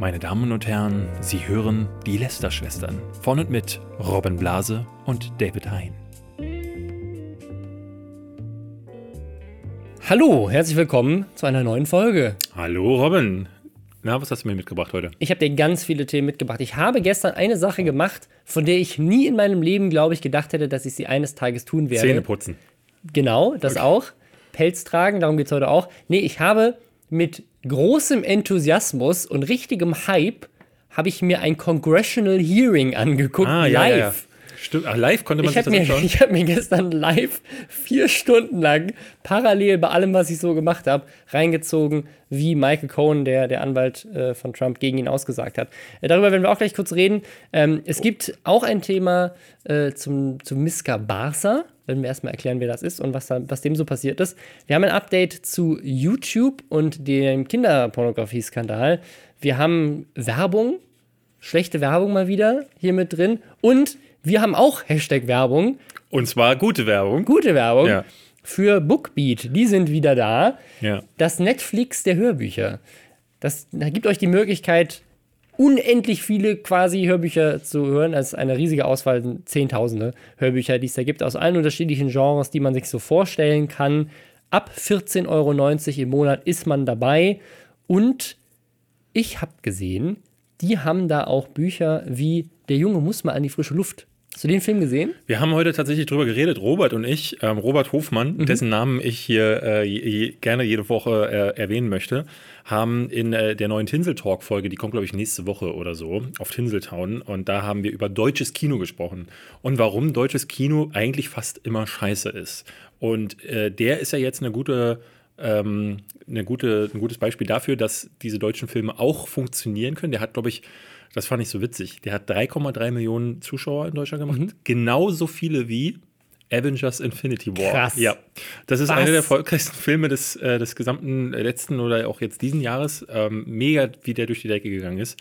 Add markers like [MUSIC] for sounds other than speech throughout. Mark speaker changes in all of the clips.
Speaker 1: Meine Damen und Herren, Sie hören die Lester-Schwestern von und mit Robin Blase und David Hein.
Speaker 2: Hallo, herzlich willkommen zu einer neuen Folge.
Speaker 1: Hallo Robin. Na, was hast du mir mitgebracht heute?
Speaker 2: Ich habe dir ganz viele Themen mitgebracht. Ich habe gestern eine Sache gemacht, von der ich nie in meinem Leben, glaube ich, gedacht hätte, dass ich sie eines Tages tun werde.
Speaker 1: Zähne putzen.
Speaker 2: Genau, das auch. Pelz tragen, darum geht es heute auch. Nee, ich habe mit großem Enthusiasmus und richtigem Hype habe ich mir ein Congressional Hearing angeguckt,
Speaker 1: Ah,
Speaker 2: live.
Speaker 1: ja, ja. Stimmt. Ach, live konnte man
Speaker 2: Ich
Speaker 1: sich
Speaker 2: habe
Speaker 1: das
Speaker 2: mir,
Speaker 1: anschauen? [LAUGHS]
Speaker 2: ich hab mir gestern live vier Stunden lang parallel bei allem, was ich so gemacht habe, reingezogen, wie Michael Cohen, der, der Anwalt äh, von Trump, gegen ihn ausgesagt hat. Äh, darüber werden wir auch gleich kurz reden. Ähm, es gibt auch ein Thema äh, zum, zum Miska Barca. Werden wir erstmal erklären, wer das ist und was, da, was dem so passiert ist. Wir haben ein Update zu YouTube und dem Kinderpornografie-Skandal. Wir haben Werbung, schlechte Werbung mal wieder hier mit drin. Und wir haben auch Hashtag Werbung,
Speaker 1: Und zwar gute Werbung.
Speaker 2: gute Werbung
Speaker 1: Ja.
Speaker 2: für Bookbeat. Die sind wieder da.
Speaker 1: Ja.
Speaker 2: Das Netflix der Hörbücher. Das da gibt euch die Möglichkeit, unendlich viele quasi Hörbücher zu hören. Das ist eine riesige Auswahl, Zehntausende Hörbücher, die es da gibt, aus allen unterschiedlichen Genres, die man sich so vorstellen kann. Ab 14,90 Euro im Monat ist man dabei. Und ich habe gesehen, die haben da auch Bücher wie Der Junge muss mal an die frische Luft. Hast du den Film gesehen?
Speaker 1: Wir haben heute tatsächlich drüber geredet, Robert und ich, ähm, Robert Hofmann,
Speaker 2: Mhm.
Speaker 1: dessen Namen ich hier äh, je, gerne jede Woche äh, erwähnen möchte, haben in äh, der neuen Tinsel-Talk-Folge, die kommt, glaube ich, nächste Woche oder so, auf Tinseltown. Und da haben wir über deutsches Kino gesprochen und warum deutsches Kino eigentlich fast immer scheiße ist. Und äh, der ist ja jetzt eine gute. Ähm, eine gute, ein gutes Beispiel dafür, dass diese deutschen Filme auch funktionieren können. Der hat, glaube ich, das fand ich so witzig. Der hat 3,3 Millionen Zuschauer in Deutschland gemacht.
Speaker 2: Mhm.
Speaker 1: Genauso viele wie Avengers Infinity War.
Speaker 2: Krass.
Speaker 1: Ja. Das ist
Speaker 2: Was?
Speaker 1: einer der erfolgreichsten Filme des, äh, des gesamten letzten oder auch jetzt diesen Jahres. Ähm, mega, wie der durch die Decke gegangen ist.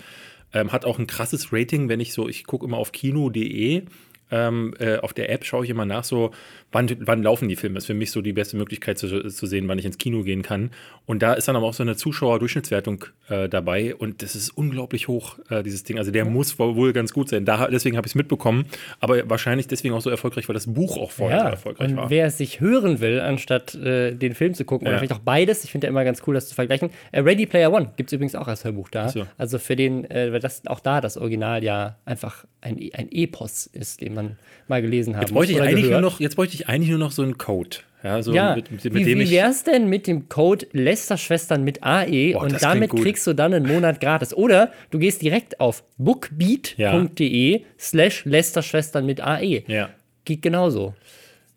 Speaker 1: Ähm, hat auch ein krasses Rating, wenn ich so, ich gucke immer auf kino.de. Ähm, äh, auf der App schaue ich immer nach, so, wann, wann laufen die Filme. Das ist für mich so die beste Möglichkeit zu, zu sehen, wann ich ins Kino gehen kann. Und da ist dann aber auch so eine Zuschauerdurchschnittswertung äh, dabei und das ist unglaublich hoch, äh, dieses Ding. Also der muss wohl ganz gut sein. Da, deswegen habe ich es mitbekommen, aber wahrscheinlich deswegen auch so erfolgreich, weil das Buch auch vorher so erfolgreich
Speaker 2: und
Speaker 1: war.
Speaker 2: wer es sich hören will, anstatt äh, den Film zu gucken,
Speaker 1: Ja.
Speaker 2: oder vielleicht auch beides, ich finde ja immer ganz cool, das zu vergleichen. Äh, Ready Player One gibt es übrigens auch als Hörbuch da.
Speaker 1: so.
Speaker 2: Also für den, äh, weil das auch da das Original ja einfach ein, ein Epos ist, den man mal gelesen haben
Speaker 1: Jetzt bräuchte, ich eigentlich nur noch, jetzt bräuchte ich eigentlich nur noch so einen Code. Ja, so
Speaker 2: Ja,
Speaker 1: mit, mit, mit
Speaker 2: wie, wie wär's denn mit dem Code Lästerschwestern mit AE
Speaker 1: Boah,
Speaker 2: und damit kriegst du dann einen Monat gratis. Oder du gehst direkt auf bookbeat.de slash Lästerschwestern mit AE.
Speaker 1: Ja.
Speaker 2: Geht genauso.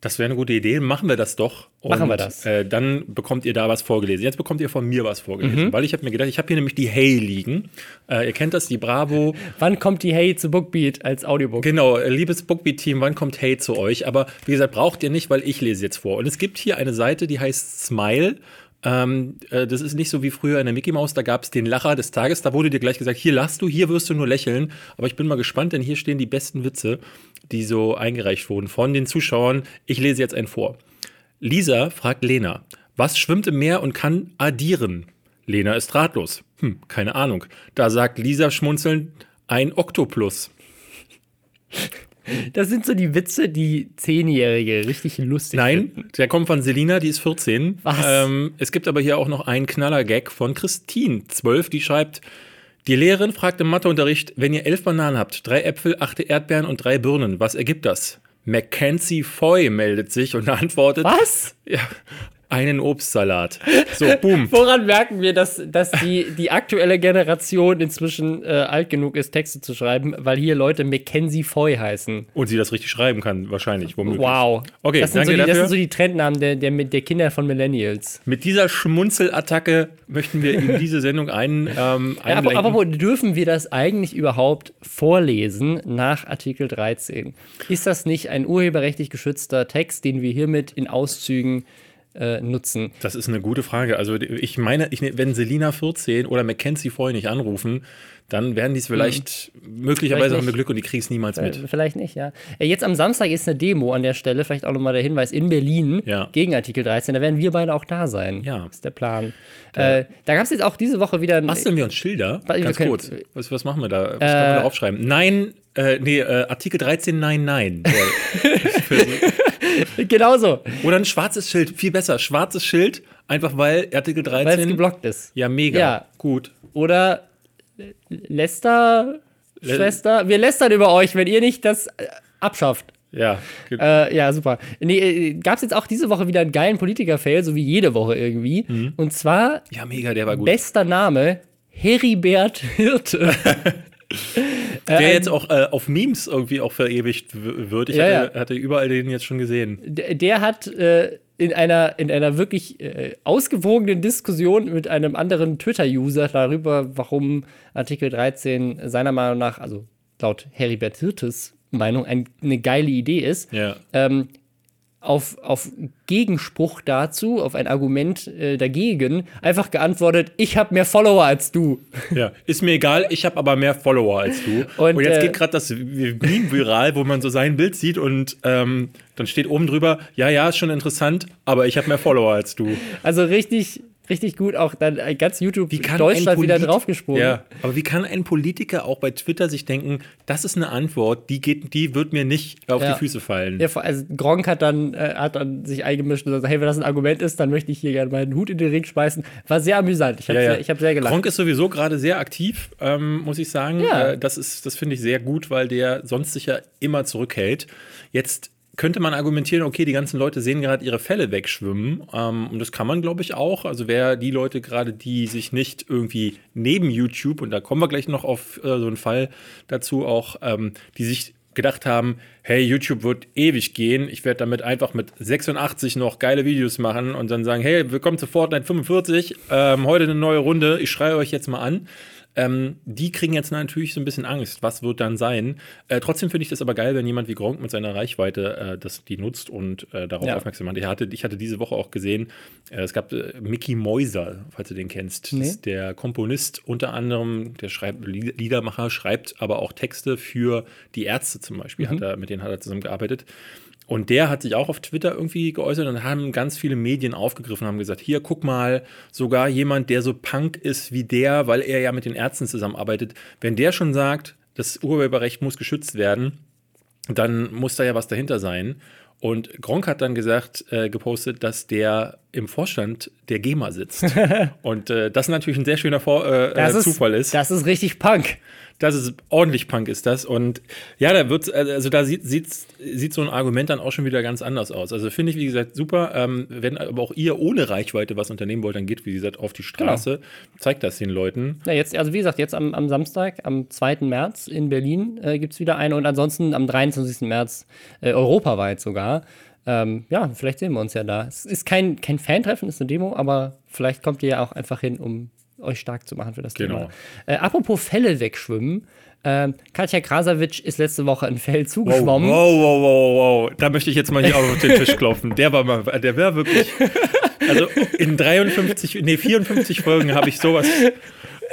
Speaker 1: Das wäre eine gute Idee. Machen wir das doch. Und,
Speaker 2: Machen wir das.
Speaker 1: Äh, dann bekommt ihr da was vorgelesen. Jetzt bekommt ihr von mir was vorgelesen.
Speaker 2: Mhm.
Speaker 1: Weil ich habe mir gedacht, ich habe hier nämlich die Hey liegen. Äh, ihr kennt das, die Bravo. [LAUGHS]
Speaker 2: Wann kommt die Hey zu Bookbeat als Audiobook?
Speaker 1: Genau, äh, liebes Bookbeat-Team, wann kommt Hey zu euch? Aber wie gesagt, braucht ihr nicht, weil ich lese jetzt vor. Und es gibt hier eine Seite, die heißt Smile. Ähm, äh, das ist nicht so wie früher in der Mickey Mouse, da gab es den Lacher des Tages, da wurde dir gleich gesagt, hier lachst du, hier wirst du nur lächeln. Aber ich bin mal gespannt, denn hier stehen die besten Witze, die so eingereicht wurden von den Zuschauern. Ich lese jetzt einen vor. Lisa fragt Lena, was schwimmt im Meer und kann addieren? Lena ist ratlos. Hm, keine Ahnung. Da sagt Lisa schmunzelnd, ein Oktoplus. [LAUGHS]
Speaker 2: Das sind so die Witze, die Zehnjährige richtig lustig
Speaker 1: Nein,
Speaker 2: finden.
Speaker 1: der kommt von Selina, die ist 14.
Speaker 2: Was?
Speaker 1: Ähm, es gibt aber hier auch noch einen Knaller-Gag von Christine, 12, die schreibt, die Lehrerin fragt im Matheunterricht, wenn ihr elf Bananen habt, drei Äpfel, acht Erdbeeren und drei Birnen, was ergibt das? Mackenzie Foy meldet sich und [LAUGHS] antwortet,
Speaker 2: Was?
Speaker 1: Ja, einen Obstsalat. [LAUGHS] So, boom.
Speaker 2: Woran merken wir, dass, dass die, die aktuelle Generation inzwischen äh, alt genug ist, Texte zu schreiben, weil hier Leute Mackenzie Foy heißen?
Speaker 1: Und sie das richtig schreiben kann, wahrscheinlich, womöglich.
Speaker 2: Wow.
Speaker 1: Okay,
Speaker 2: das sind, so die, das sind so die Trendnamen der, der, der Kinder von Millennials.
Speaker 1: Mit dieser Schmunzelattacke möchten wir in diese Sendung ein, ähm,
Speaker 2: Ja, aber, aber wo- dürfen wir das eigentlich überhaupt vorlesen nach Artikel 13? Ist das nicht ein urheberrechtlich geschützter Text, den wir hiermit in Auszügen äh, nutzen?
Speaker 1: Das ist eine gute Frage. Also ich meine, ich, wenn Selina 14 oder Mackenzie vorher nicht anrufen, dann werden die es vielleicht, mhm. möglicherweise vielleicht haben wir Glück und die kriegen es niemals mit.
Speaker 2: Vielleicht nicht, ja. Äh, jetzt am Samstag ist eine Demo an der Stelle, vielleicht auch nochmal der Hinweis, in Berlin ja. gegen Artikel 13. Da werden wir beide auch da sein.
Speaker 1: Ja.
Speaker 2: Ist der Plan. Ja. Äh, da gab es jetzt auch diese Woche wieder.
Speaker 1: Basteln wir uns Schilder? Ganz können, kurz. Was, was, machen wir da? Was äh, kann man da aufschreiben? Nein, äh, nee, äh, Artikel 13, nein, nein.
Speaker 2: genau so.
Speaker 1: Oder ein schwarzes Schild, viel besser. Schwarzes Schild, einfach weil Artikel 13.
Speaker 2: Weil es geblockt ist.
Speaker 1: Ja, mega. Ja. Gut.
Speaker 2: Oder Lester, Schwester, wir lästern über euch, wenn ihr nicht das äh, abschafft.
Speaker 1: Ja.
Speaker 2: Äh, ja, super. Nee, äh, gab es jetzt auch diese Woche wieder einen geilen Politiker-Fail, so wie jede Woche irgendwie. Mhm. Und zwar.
Speaker 1: Ja, mega, der war gut.
Speaker 2: Bester Name: Heribert Hirte. [LAUGHS]
Speaker 1: der äh, jetzt auch äh, auf Memes irgendwie auch verewigt wird. Ich ja, hatte, hatte, überall den jetzt schon gesehen.
Speaker 2: Der, der hat äh, in einer, in einer wirklich äh, ausgewogenen Diskussion mit einem anderen Twitter-User darüber, warum Artikel 13 seiner Meinung nach, also laut Heribert Hirtes Meinung, ein, eine geile Idee ist,
Speaker 1: ja.
Speaker 2: ähm, auf, auf Gegenspruch dazu, auf ein Argument äh, dagegen, einfach geantwortet, ich habe mehr Follower als du. [LAUGHS]
Speaker 1: Ja, ist mir egal, ich habe aber mehr Follower als du. Und, und jetzt äh, geht gerade das Meme viral, wo man so sein Bild sieht und ähm, dann steht oben drüber, ja, ja, ist schon interessant, aber ich habe mehr Follower als du.
Speaker 2: Also richtig, richtig gut auch dann ganz YouTube Deutschland wieder draufgesprungen. Ja,
Speaker 1: aber wie kann ein Politiker auch bei Twitter sich denken, das ist eine Antwort, die geht, die wird mir nicht auf ja. die Füße fallen.
Speaker 2: Ja, also Gronk hat dann, äh, hat dann sich eingemischt und gesagt, hey, wenn das ein Argument ist, dann möchte ich hier gerne meinen Hut in den Ring schmeißen. War sehr amüsant. Ich habe ja, sehr, hab sehr gelacht.
Speaker 1: Gronk ist sowieso gerade sehr aktiv, ähm, muss ich sagen. Ja. Äh, das ist, das finde ich sehr gut, weil der sonst sich ja immer zurückhält. Jetzt könnte man argumentieren, okay, die ganzen Leute sehen gerade ihre Fälle wegschwimmen. Ähm, und das kann man, glaube ich, auch. Also wer die Leute gerade, die sich nicht irgendwie neben YouTube, und da kommen wir gleich noch auf äh, so einen Fall dazu, auch, ähm, die sich gedacht haben, hey, YouTube wird ewig gehen, ich werde damit einfach mit 86 noch geile Videos machen und dann sagen, hey, willkommen zu Fortnite 45, ähm, heute eine neue Runde, ich schreie euch jetzt mal an. Ähm, die kriegen jetzt natürlich so ein bisschen Angst. Was wird dann sein? Äh, trotzdem finde ich das aber geil, wenn jemand wie Gronk mit seiner Reichweite äh, das, die nutzt und äh, darauf ja. aufmerksam macht. Ich hatte, ich hatte diese Woche auch gesehen, äh, es gab äh, Mickey Mäuser, falls du den kennst. Nee. der Komponist unter anderem, der schreibt Liedermacher, schreibt aber auch Texte für die Ärzte zum Beispiel. Mhm. Hat er, mit denen hat er zusammengearbeitet. Und der hat sich auch auf Twitter irgendwie geäußert und haben ganz viele Medien aufgegriffen, haben gesagt, hier, guck mal, sogar jemand, der so Punk ist wie der, weil er ja mit den Ärzten zusammenarbeitet, wenn der schon sagt, das Urheberrecht muss geschützt werden, dann muss da ja was dahinter sein. Und Gronk hat dann gesagt, äh, gepostet, dass der im Vorstand der GEMA sitzt. [LAUGHS] und äh, das natürlich ein sehr schöner Vor äh, äh Zufall ist.
Speaker 2: Das ist richtig Punk.
Speaker 1: Das ist ordentlich Punk ist das. Und ja, da wird also da sieht, sieht, sieht so ein Argument dann auch schon wieder ganz anders aus. Also finde ich, wie gesagt, super. Ähm, wenn aber auch ihr ohne Reichweite was unternehmen wollt, dann geht, wie gesagt, auf die Straße. Genau. Zeigt das den Leuten.
Speaker 2: Ja, jetzt, also wie gesagt, jetzt am, am Samstag, am 2. März in Berlin äh, gibt es wieder eine und ansonsten am 23. März äh, europaweit sogar. Ähm, ja, vielleicht sehen wir uns ja da. Es ist kein, kein Fan-Treffen, ist eine Demo, aber vielleicht kommt ihr ja auch einfach hin, um euch stark zu machen für das genau. Thema. Äh, apropos Fälle wegschwimmen. Ähm, Katja Krasavitsch ist letzte Woche ein Fell zugeschwommen.
Speaker 1: Wow, wow, wow, wow, Da möchte ich jetzt mal hier auf den Tisch klopfen. Der war mal, der wäre wirklich. Also in 53, nee, 54 Folgen habe ich sowas,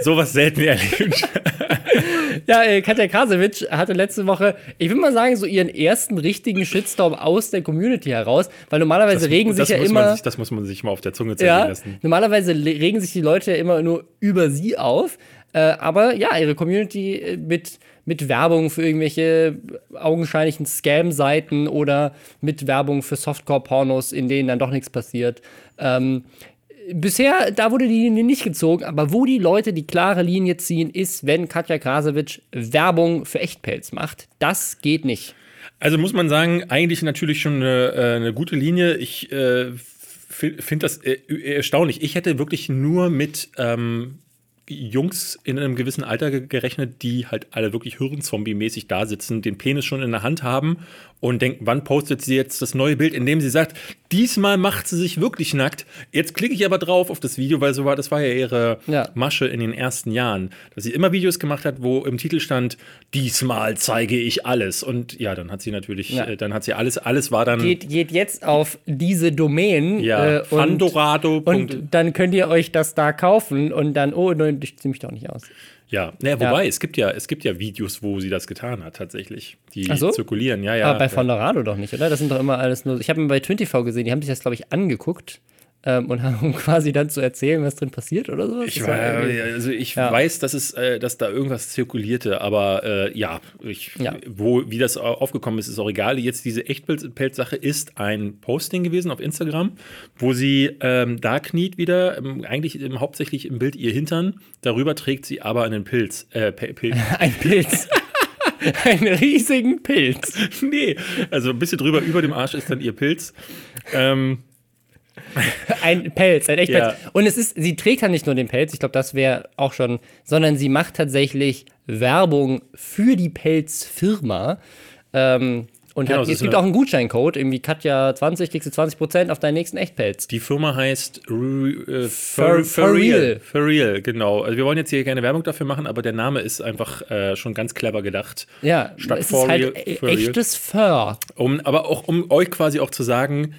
Speaker 1: sowas selten erlebt.
Speaker 2: Ja, äh, Katja Krasowitsch hatte letzte Woche, ich würde mal sagen, so ihren ersten richtigen Shitstorm aus der Community heraus, weil normalerweise das, regen sich ja immer.
Speaker 1: Sich, das muss man sich mal auf der Zunge zergehen ja, lassen.
Speaker 2: Normalerweise regen sich die Leute ja immer nur über sie auf. Äh, aber ja, ihre Community äh, mit, mit Werbung für irgendwelche augenscheinlichen Scam-Seiten oder mit Werbung für Softcore-Pornos, in denen dann doch nichts passiert. Ähm, bisher, da wurde die Linie nicht gezogen, aber wo die Leute die klare Linie ziehen, ist, wenn Katja Krasowitsch Werbung für Echtpelz macht. Das geht nicht.
Speaker 1: Also muss man sagen, eigentlich natürlich schon eine, äh, eine gute Linie. Ich äh, finde das äh, erstaunlich. Ich hätte wirklich nur mit ähm, Jungs in einem gewissen Alter gerechnet, die halt alle wirklich Hirnzombie-mäßig da sitzen, den Penis schon in der Hand haben und denken, wann postet sie jetzt das neue Bild, in dem sie sagt, diesmal macht sie sich wirklich nackt. Jetzt klicke ich aber drauf auf das Video, weil so war, das war ja ihre
Speaker 2: Ja.
Speaker 1: Masche in den ersten Jahren, dass sie immer Videos gemacht hat, wo im Titel stand, diesmal zeige ich alles. Und ja, dann hat sie natürlich,
Speaker 2: Ja.
Speaker 1: äh, dann hat sie alles, alles war dann
Speaker 2: Geht, geht jetzt auf diese Domain
Speaker 1: ja,
Speaker 2: äh, und, und dann könnt ihr euch das da kaufen und dann, oh, nein, ich zieh mich doch nicht aus.
Speaker 1: Ja, naja, wobei, es gibt ja, es gibt ja Videos, wo sie das getan hat, tatsächlich. Die
Speaker 2: so?
Speaker 1: zirkulieren, ja, ja.
Speaker 2: Aber bei
Speaker 1: ja.
Speaker 2: Fondorado doch nicht, oder? Das sind doch immer alles nur. Ich habe mir bei 20 gesehen, die haben sich das, glaube ich, angeguckt ähm, und haben [LAUGHS] quasi dann zu erzählen, was drin passiert oder so.
Speaker 1: Ich, war, also ich
Speaker 2: Ja.
Speaker 1: weiß, dass es, äh, dass da irgendwas zirkulierte, aber äh, ja, ich,
Speaker 2: Ja.
Speaker 1: wo, wie das au- aufgekommen ist, ist auch egal. Jetzt diese Echtpelz-Sache ist ein Posting gewesen auf Instagram, wo sie ähm, da kniet wieder, ähm, eigentlich im, hauptsächlich im Bild ihr Hintern. Darüber trägt sie aber einen Pilz. Äh, Pilz. [LAUGHS]
Speaker 2: Ein Pilz. [LAUGHS] Einen riesigen Pilz.
Speaker 1: nee, also ein bisschen drüber über dem Arsch ist dann ihr Pilz. Ähm, [LAUGHS]
Speaker 2: Ein Pelz, ein Echtpelz.
Speaker 1: Ja.
Speaker 2: Und es ist, sie trägt halt nicht nur den Pelz, ich glaube, das wäre auch schon, sondern sie macht tatsächlich Werbung für die Pelzfirma. Ähm, und
Speaker 1: Genau,
Speaker 2: hat,
Speaker 1: es
Speaker 2: gibt auch einen Gutscheincode, irgendwie Katja 20, kriegst du 20% auf deinen nächsten Echtpelz.
Speaker 1: Die Firma heißt Ru- äh,
Speaker 2: For-
Speaker 1: For,
Speaker 2: For Real.
Speaker 1: Real. For Real, genau. Also wir wollen jetzt hier keine Werbung dafür machen, aber der Name ist einfach äh, schon ganz clever gedacht.
Speaker 2: Ja,
Speaker 1: Statt
Speaker 2: es
Speaker 1: For
Speaker 2: ist halt
Speaker 1: Real,
Speaker 2: e-
Speaker 1: For
Speaker 2: echtes Fur.
Speaker 1: Um, aber auch um euch quasi auch zu sagen,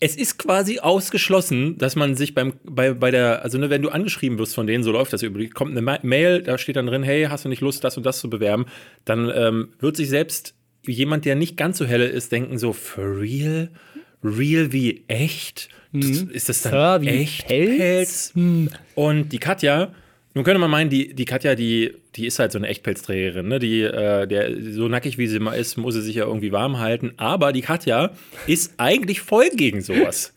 Speaker 1: es ist quasi ausgeschlossen, dass man sich beim, bei, bei der, also ne, wenn du angeschrieben wirst von denen, so läuft das über, kommt eine Ma Mail, da steht dann drin, hey, hast du nicht Lust, das und das zu bewerben, dann ähm, wird sich selbst jemand, der nicht ganz so helle ist, denken so, for real? Real wie echt? Das, ist das dann
Speaker 2: Fur wie
Speaker 1: echt
Speaker 2: Pelz?
Speaker 1: Und die Katja, nun könnte man meinen, die, die Katja, die, die ist halt so eine Echtpelzträgerin, ne? Die, äh, der, so nackig wie sie mal ist, muss sie sich ja irgendwie warm halten. Aber die Katja ist eigentlich voll gegen sowas.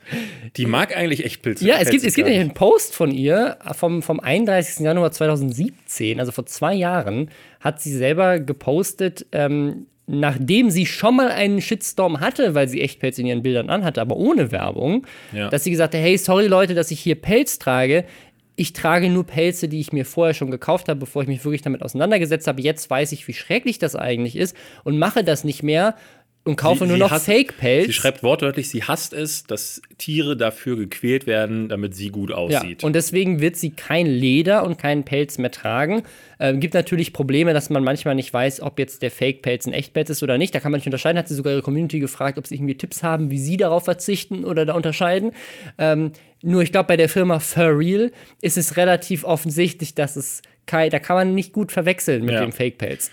Speaker 1: Die mag eigentlich Echtpelze.
Speaker 2: Ja, es gibt, es gibt einen Post von ihr vom, vom 31. Januar 2017, also vor zwei Jahren, hat sie selber gepostet, ähm, nachdem sie schon mal einen Shitstorm hatte, weil sie Echtpelz in ihren Bildern anhatte, aber ohne Werbung,
Speaker 1: Ja.
Speaker 2: dass sie gesagt hat, hey, sorry Leute, dass ich hier Pelz trage. Ich trage nur Pelze, die ich mir vorher schon gekauft habe, bevor ich mich wirklich damit auseinandergesetzt habe. Jetzt weiß ich, wie schrecklich das eigentlich ist und mache das nicht mehr und kaufe
Speaker 1: Sie-
Speaker 2: nur noch Fake-Pelz.
Speaker 1: Sie schreibt wortwörtlich, sie hasst es, dass Tiere dafür gequält werden, damit sie gut
Speaker 2: Ja,
Speaker 1: aussieht.
Speaker 2: und deswegen wird sie kein Leder und keinen Pelz mehr tragen. Ähm, gibt natürlich Probleme, dass man manchmal nicht weiß, ob jetzt der Fake-Pelz ein Echtpelz ist oder nicht. Da kann man nicht unterscheiden. Hat sie sogar ihre Community gefragt, ob sie irgendwie Tipps haben, wie sie darauf verzichten oder da unterscheiden. Ähm, nur ich glaube, bei der Firma For Real ist es relativ offensichtlich, dass es kein, da kann man nicht gut verwechseln mit
Speaker 1: Ja.
Speaker 2: dem Fake-Pelz.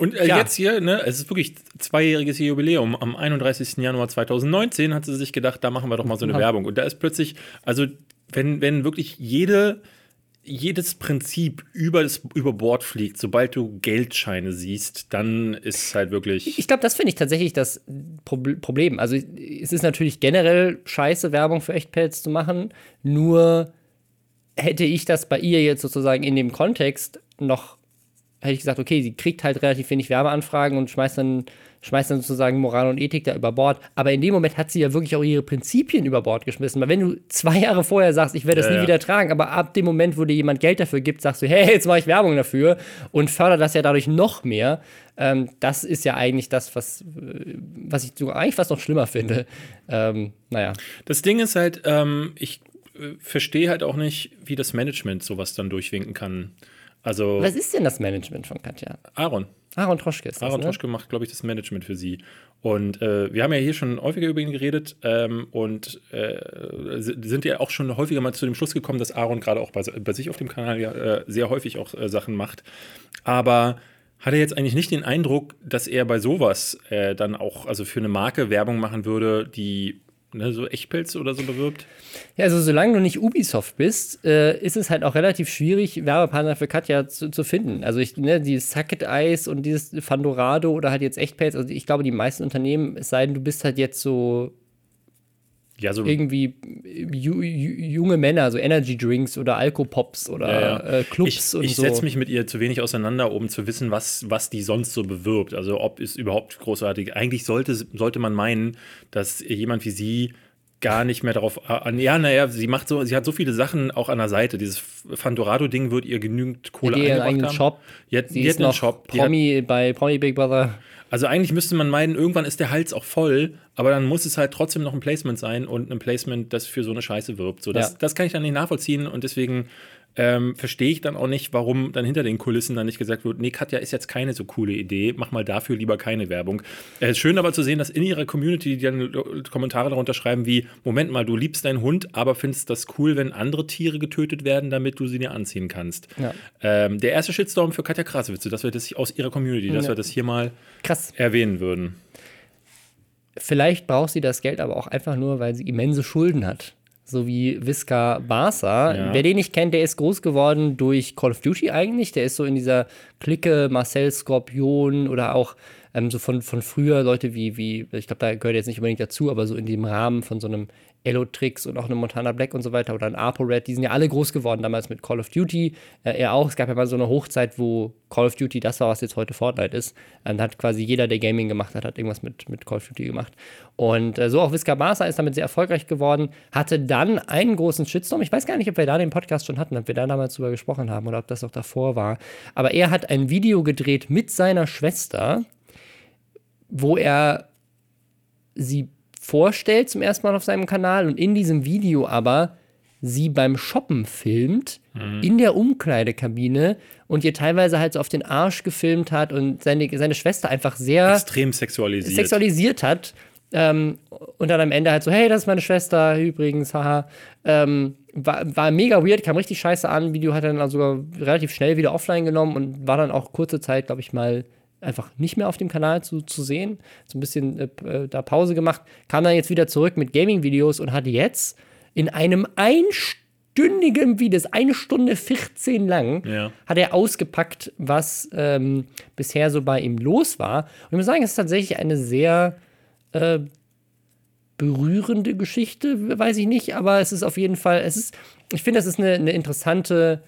Speaker 1: Und äh, jetzt hier, ne, es ist wirklich zweijähriges Jubiläum. Am 31. Januar 2019 hat sie sich gedacht, da machen wir doch mal so eine. Werbung. Und da ist plötzlich, also wenn, wenn wirklich jede, jedes Prinzip über, das, über Bord fliegt, sobald du Geldscheine siehst, dann ist es halt wirklich.
Speaker 2: Ich glaube, das finde ich tatsächlich das Prob- Problem. Also es ist natürlich generell scheiße, Werbung für Echtpelz zu machen. Nur hätte ich das bei ihr jetzt sozusagen in dem Kontext noch, hätte ich gesagt, okay, sie kriegt halt relativ wenig Werbeanfragen und schmeißt dann, schmeißt dann sozusagen Moral und Ethik da über Bord. Aber in dem Moment hat sie ja wirklich auch ihre Prinzipien über Bord geschmissen. Weil wenn du zwei Jahre vorher sagst, ich werde das
Speaker 1: Ja,
Speaker 2: nie
Speaker 1: ja.
Speaker 2: wieder tragen, aber ab dem Moment, wo dir jemand Geld dafür gibt, sagst du, hey, jetzt mache ich Werbung dafür und fördert das ja dadurch noch mehr. Ähm, das ist ja eigentlich das, was, äh, was ich sogar eigentlich fast noch schlimmer finde. Ähm, naja.
Speaker 1: Das Ding ist halt, ähm, ich äh, verstehe halt auch nicht, wie das Management sowas dann durchwinken kann. Also,
Speaker 2: Was ist denn das Management von Katja?
Speaker 1: Aaron.
Speaker 2: Aaron Troschke ist das,
Speaker 1: Aaron
Speaker 2: ne?
Speaker 1: Troschke macht, glaube ich, das Management für sie. Und äh, wir haben ja hier schon häufiger über ihn geredet ähm, und äh, si- sind ja auch schon häufiger mal zu dem Schluss gekommen, dass Aaron gerade auch bei, bei sich auf dem Kanal ja äh, sehr häufig auch äh, Sachen macht. Aber hat er jetzt eigentlich nicht den Eindruck, dass er bei sowas äh, dann auch, also für eine Marke Werbung machen würde, die ne, so Echtpelz oder so bewirbt?
Speaker 2: Ja, also solange du nicht Ubisoft bist, äh, ist es halt auch relativ schwierig, Werbepartner für Katja zu, zu finden. Also ich, ne, dieses Sucket Eis und dieses Fandorado oder halt jetzt Echtpelz, also ich glaube, die meisten Unternehmen, es sei denn, du bist halt jetzt so
Speaker 1: Ja, so
Speaker 2: irgendwie ju, ju, junge Männer, so Energy Drinks oder Alkopops oder
Speaker 1: Ja, ja.
Speaker 2: Äh, Clubs
Speaker 1: ich,
Speaker 2: und
Speaker 1: ich
Speaker 2: so.
Speaker 1: setze mich mit ihr zu wenig auseinander, um zu wissen, was, was die sonst so bewirbt. Also ob es überhaupt großartig. Eigentlich sollte, sollte man meinen, dass jemand wie sie gar nicht mehr darauf an. Ja, naja, sie macht so, sie hat so viele Sachen auch an der Seite. Dieses Fandorado-Ding wird ihr genügend Kohle
Speaker 2: die hat ihren
Speaker 1: eingebracht haben.
Speaker 2: Shop.
Speaker 1: Die hat,
Speaker 2: Sie
Speaker 1: die
Speaker 2: ist
Speaker 1: hat einen Shop. Die hat,
Speaker 2: Promi bei Promi Big Brother.
Speaker 1: Also eigentlich müsste man meinen, irgendwann ist der Hals auch voll, aber dann muss es halt trotzdem noch ein Placement sein und ein Placement, das für so eine Scheiße wirbt. So, das,
Speaker 2: Ja.
Speaker 1: das kann ich dann nicht nachvollziehen und deswegen ähm, verstehe ich dann auch nicht, warum dann hinter den Kulissen dann nicht gesagt wird, nee, Katja ist jetzt keine so coole Idee, mach mal dafür lieber keine Werbung. Es ist schön aber zu sehen, dass in ihrer Community die dann Kommentare darunter schreiben wie, Moment mal, du liebst deinen Hund, aber findest das cool, wenn andere Tiere getötet werden, damit du sie dir anziehen kannst.
Speaker 2: Ja.
Speaker 1: Ähm, der erste Shitstorm für Katja Krasowitze, dass wir das aus ihrer Community, dass
Speaker 2: Ja.
Speaker 1: wir das hier mal
Speaker 2: Krass.
Speaker 1: erwähnen würden.
Speaker 2: Vielleicht braucht sie das Geld aber auch einfach nur, weil sie immense Schulden hat. So wie Visca Barca.
Speaker 1: Ja.
Speaker 2: Wer den nicht kennt, der ist groß geworden durch Call of Duty eigentlich. Der ist so in dieser Clique Marcel Skorpion oder auch ähm, so von, von früher Leute wie, wie ich glaube, da gehört jetzt nicht unbedingt dazu, aber so in dem Rahmen von so einem Elotrix und auch einem Montana Black und so weiter oder ein ApoRed, die sind ja alle groß geworden damals mit Call of Duty. Äh, er auch. Es gab ja mal so eine Hochzeit, wo Call of Duty das war, was jetzt heute Fortnite ist. Dann hat quasi jeder, der Gaming gemacht hat, hat irgendwas mit, mit Call of Duty gemacht. Und äh, so auch Visca Barca ist damit sehr erfolgreich geworden, hatte dann einen großen Shitstorm. Ich weiß gar nicht, ob wir da den Podcast schon hatten, ob wir da damals drüber gesprochen haben oder ob das auch davor war. Aber er hat ein Video gedreht mit seiner Schwester, wo er sie vorstellt zum ersten Mal auf seinem Kanal und in diesem Video aber sie beim Shoppen filmt, in der Umkleidekabine und ihr teilweise halt so auf den Arsch gefilmt hat und seine, seine Schwester einfach sehr
Speaker 1: Extrem sexualisiert.
Speaker 2: sexualisiert hat. Ähm, und dann am Ende halt so, hey, das ist meine Schwester, übrigens, haha. Ähm, war, war mega weird, kam richtig scheiße an. Video hat er dann sogar relativ schnell wieder offline genommen und war dann auch kurze Zeit, glaube ich, mal einfach nicht mehr auf dem Kanal zu, zu sehen. So ein bisschen äh, äh, da Pause gemacht. Kam dann jetzt wieder zurück mit Gaming-Videos und hat jetzt in einem einstündigen Video, das ist eine Stunde 14 lang,
Speaker 1: Ja.
Speaker 2: hat er ausgepackt, was ähm, bisher so bei ihm los war. Und ich muss sagen, es ist tatsächlich eine sehr äh, berührende Geschichte, weiß ich nicht, aber es ist auf jeden Fall, es ist, ich finde, es ist eine, eine interessante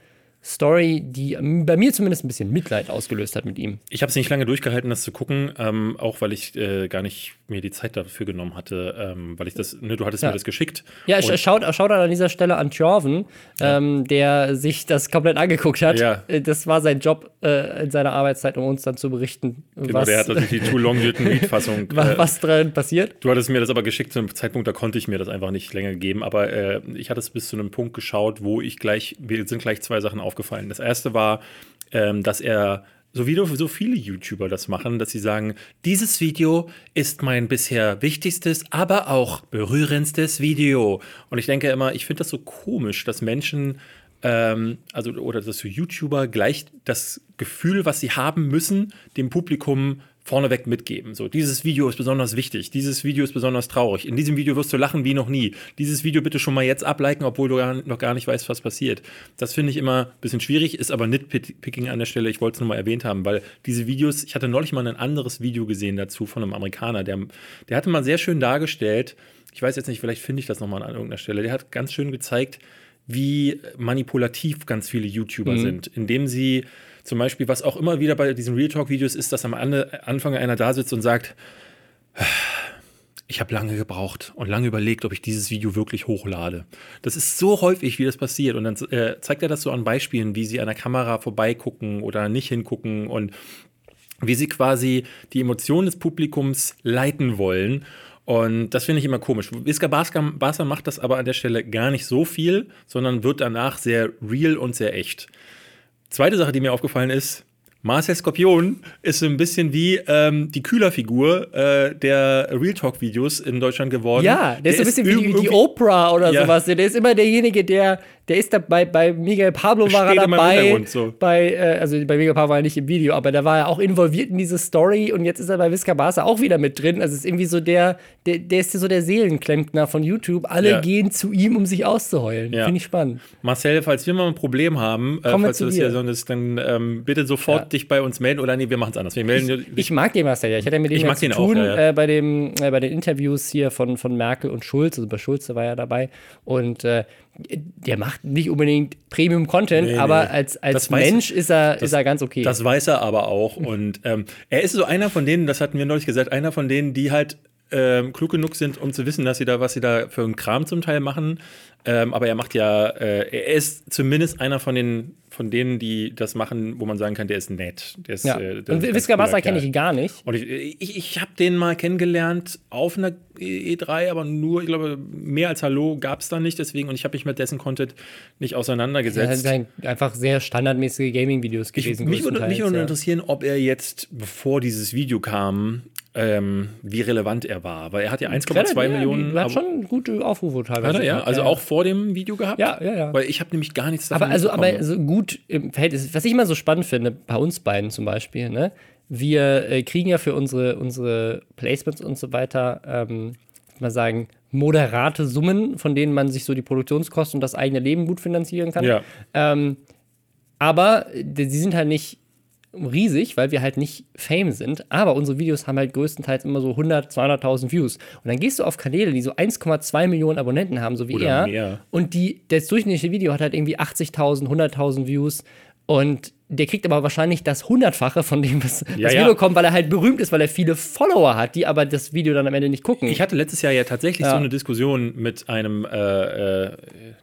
Speaker 2: Story, die bei mir zumindest ein bisschen Mitleid ausgelöst hat mit ihm.
Speaker 1: Ich habe es nicht lange durchgehalten, das zu gucken, ähm, auch weil ich äh, gar nicht mir die Zeit dafür genommen hatte, ähm, weil ich das, ne, du hattest
Speaker 2: Ja.
Speaker 1: mir das geschickt.
Speaker 2: Ja, schaut, schaut an dieser Stelle an Jorven, ähm, der sich das komplett angeguckt hat.
Speaker 1: Ja.
Speaker 2: Äh, Das war sein Job äh, in seiner Arbeitszeit, um uns dann zu berichten,
Speaker 1: Genau,
Speaker 2: was,
Speaker 1: der hat natürlich die Too Long Written Read Fassung. [LAUGHS] äh,
Speaker 2: was drin passiert.
Speaker 1: Du hattest mir das aber geschickt zu einem Zeitpunkt, da konnte ich mir das einfach nicht länger geben. Aber äh, ich hatte es bis zu einem Punkt geschaut, wo ich gleich, mir sind gleich zwei Sachen aufgefallen. Das erste war, ähm, dass er, so wie so viele YouTuber das machen, dass sie sagen, dieses Video ist mein bisher wichtigstes, aber auch berührendstes Video. Und ich denke immer, ich finde das so komisch, dass Menschen ähm, also oder dass so YouTuber gleich das Gefühl, was sie haben müssen, dem Publikum vorneweg mitgeben. So, dieses Video ist besonders wichtig, dieses Video ist besonders traurig. In diesem Video wirst du lachen wie noch nie. Dieses Video bitte schon mal jetzt abliken, obwohl du gar, noch gar nicht weißt, was passiert. Das finde ich immer ein bisschen schwierig, ist aber Nitpicking an der Stelle. Ich wollte es nur mal erwähnt haben, weil diese Videos, ich hatte neulich mal ein anderes Video gesehen dazu von einem Amerikaner, der, der hatte mal sehr schön dargestellt, ich weiß jetzt nicht, vielleicht finde ich das nochmal an irgendeiner Stelle, der hat ganz schön gezeigt, wie manipulativ ganz viele YouTuber sind, indem sie zum Beispiel, was auch immer wieder bei diesen Real Talk-Videos ist, dass am Anfang einer da sitzt und sagt, ich habe lange gebraucht und lange überlegt, ob ich dieses Video wirklich hochlade. Das ist so häufig, wie das passiert. Und dann äh, zeigt er das so an Beispielen, wie sie an der Kamera vorbeigucken oder nicht hingucken und wie sie quasi die Emotionen des Publikums leiten wollen. Und das finde ich immer komisch. Visca Barca macht das aber an der Stelle gar nicht so viel, sondern wird danach sehr real und sehr echt. Zweite Sache, die mir aufgefallen ist, Marcel Skorpion ist so ein bisschen wie ähm, die Kühlerfigur äh, der Real Talk-Videos in Deutschland geworden.
Speaker 2: Ja, der, ist so ein bisschen wie die, Oprah oder
Speaker 1: Ja.
Speaker 2: sowas. Der ist immer derjenige, der, der ist dabei, bei Miguel Pablo war er
Speaker 1: Steht
Speaker 2: dabei.
Speaker 1: So.
Speaker 2: Bei, äh, also bei Miguel Pablo war er nicht im Video, aber da war er auch involviert in diese Story und jetzt ist er bei Visca Barca auch wieder mit drin. Also es ist irgendwie so der, der, der ist so der Seelenklempner von YouTube. Alle
Speaker 1: Ja.
Speaker 2: gehen zu ihm, um sich auszuheulen.
Speaker 1: Ja.
Speaker 2: Finde ich spannend.
Speaker 1: Marcel, falls wir mal ein Problem haben, äh, falls du das hier sondern dann ähm, bitte sofort
Speaker 2: Ja.
Speaker 1: dich bei uns melden oder nee, wir machen es anders. Wir melden
Speaker 2: Ich mag den Marcel ja. Ich hatte mit dem
Speaker 1: Ich mag
Speaker 2: zu
Speaker 1: den auch,
Speaker 2: tun
Speaker 1: ja.
Speaker 2: Äh, bei, dem, äh, bei den Interviews hier von, von Merkel und Schulz. Also bei Schulz war er dabei. Und äh, der macht nicht unbedingt Premium-Content,
Speaker 1: Nee,
Speaker 2: aber als, als
Speaker 1: Das weiß-
Speaker 2: Mensch ist, er,
Speaker 1: das-
Speaker 2: ist er ganz okay.
Speaker 1: Das weiß er aber auch. Und ähm, er ist so einer von denen, das hatten wir neulich gesagt, einer von denen, die halt ähm, klug genug sind, um zu wissen, dass sie da, was sie da für einen Kram zum Teil machen. Ähm, aber er macht ja, äh, er ist zumindest einer von den von denen, die das machen, wo man sagen kann, der ist nett. Der ist,
Speaker 2: Ja.
Speaker 1: äh, der
Speaker 2: Und Visca Bassa kenne ich gar nicht.
Speaker 1: Und ich, ich, ich habe den mal kennengelernt auf einer E- E3, aber nur, ich glaube, mehr als Hallo gab es da nicht. Deswegen, und ich habe mich mit dessen Content nicht
Speaker 2: Ja,
Speaker 1: auseinandergesetzt.
Speaker 2: das sind einfach sehr standardmäßige Gaming-Videos
Speaker 1: Ich,
Speaker 2: gewesen.
Speaker 1: mich würde, mich würde
Speaker 2: ja.
Speaker 1: interessieren, ob er jetzt, bevor dieses Video kam, ähm, wie relevant er war. Weil er hat ja 1,2
Speaker 2: Relativ-
Speaker 1: Millionen.
Speaker 2: Ja, hat schon gute Aufrufe teilweise.
Speaker 1: hat er, ja? Also auch vor dem Video gehabt?
Speaker 2: Ja, ja, ja.
Speaker 1: Weil ich habe nämlich gar nichts davon
Speaker 2: Aber also, aber
Speaker 1: mitbekommen.
Speaker 2: so gut im Verhältnis, was ich immer so spannend finde, bei uns beiden zum Beispiel, ne? Wir äh, kriegen ja für unsere, unsere Placements und so weiter, ähm, mal sagen, moderate Summen, von denen man sich so die Produktionskosten und das eigene Leben gut finanzieren kann.
Speaker 1: Ja.
Speaker 2: Ähm, aber äh, sie sind halt nicht riesig, weil wir halt nicht Fame sind. Aber unsere Videos haben halt größtenteils immer so 100, 200.000 Views. Und dann gehst du auf Kanäle, die so 1,2 Millionen Abonnenten haben, so wie
Speaker 1: Oder
Speaker 2: er.
Speaker 1: mehr.
Speaker 2: Und die, das durchschnittliche Video hat halt irgendwie 80.000, 100.000 Views. Und der kriegt aber wahrscheinlich das Hundertfache von dem, was
Speaker 1: Ja,
Speaker 2: das
Speaker 1: ja.
Speaker 2: Video kommt, weil er halt berühmt ist, weil er viele Follower hat, die aber das Video dann am Ende nicht gucken.
Speaker 1: Ich hatte letztes Jahr ja tatsächlich
Speaker 2: Ja.
Speaker 1: so eine Diskussion mit einem äh, äh,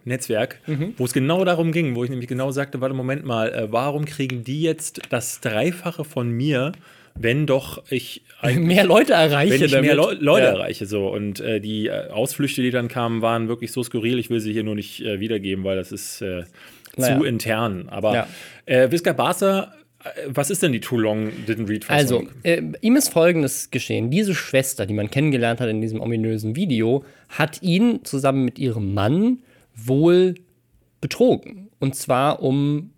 Speaker 1: Netzwerk,
Speaker 2: Mhm.
Speaker 1: wo es genau darum ging, wo ich nämlich genau sagte, warte, Moment mal, äh, warum kriegen die jetzt das Dreifache von mir, wenn doch ich [LAUGHS]
Speaker 2: mehr Leute erreiche
Speaker 1: wenn ich mehr
Speaker 2: damit.
Speaker 1: Leu Leute
Speaker 2: Ja.
Speaker 1: erreiche. So. Und äh, die äh, Ausflüchte, die dann kamen, waren wirklich so skurril. Ich will sie hier nur nicht äh, wiedergeben, weil das ist äh,
Speaker 2: Naja.
Speaker 1: zu intern. Aber
Speaker 2: Ja.
Speaker 1: äh, Visca Barca, äh, was ist denn die Too Long Didn't Read
Speaker 2: Also,
Speaker 1: Fassung?
Speaker 2: äh, ihm ist folgendes geschehen. Diese Schwester, die man kennengelernt hat in diesem ominösen Video, hat ihn zusammen mit ihrem Mann wohl betrogen. Und zwar um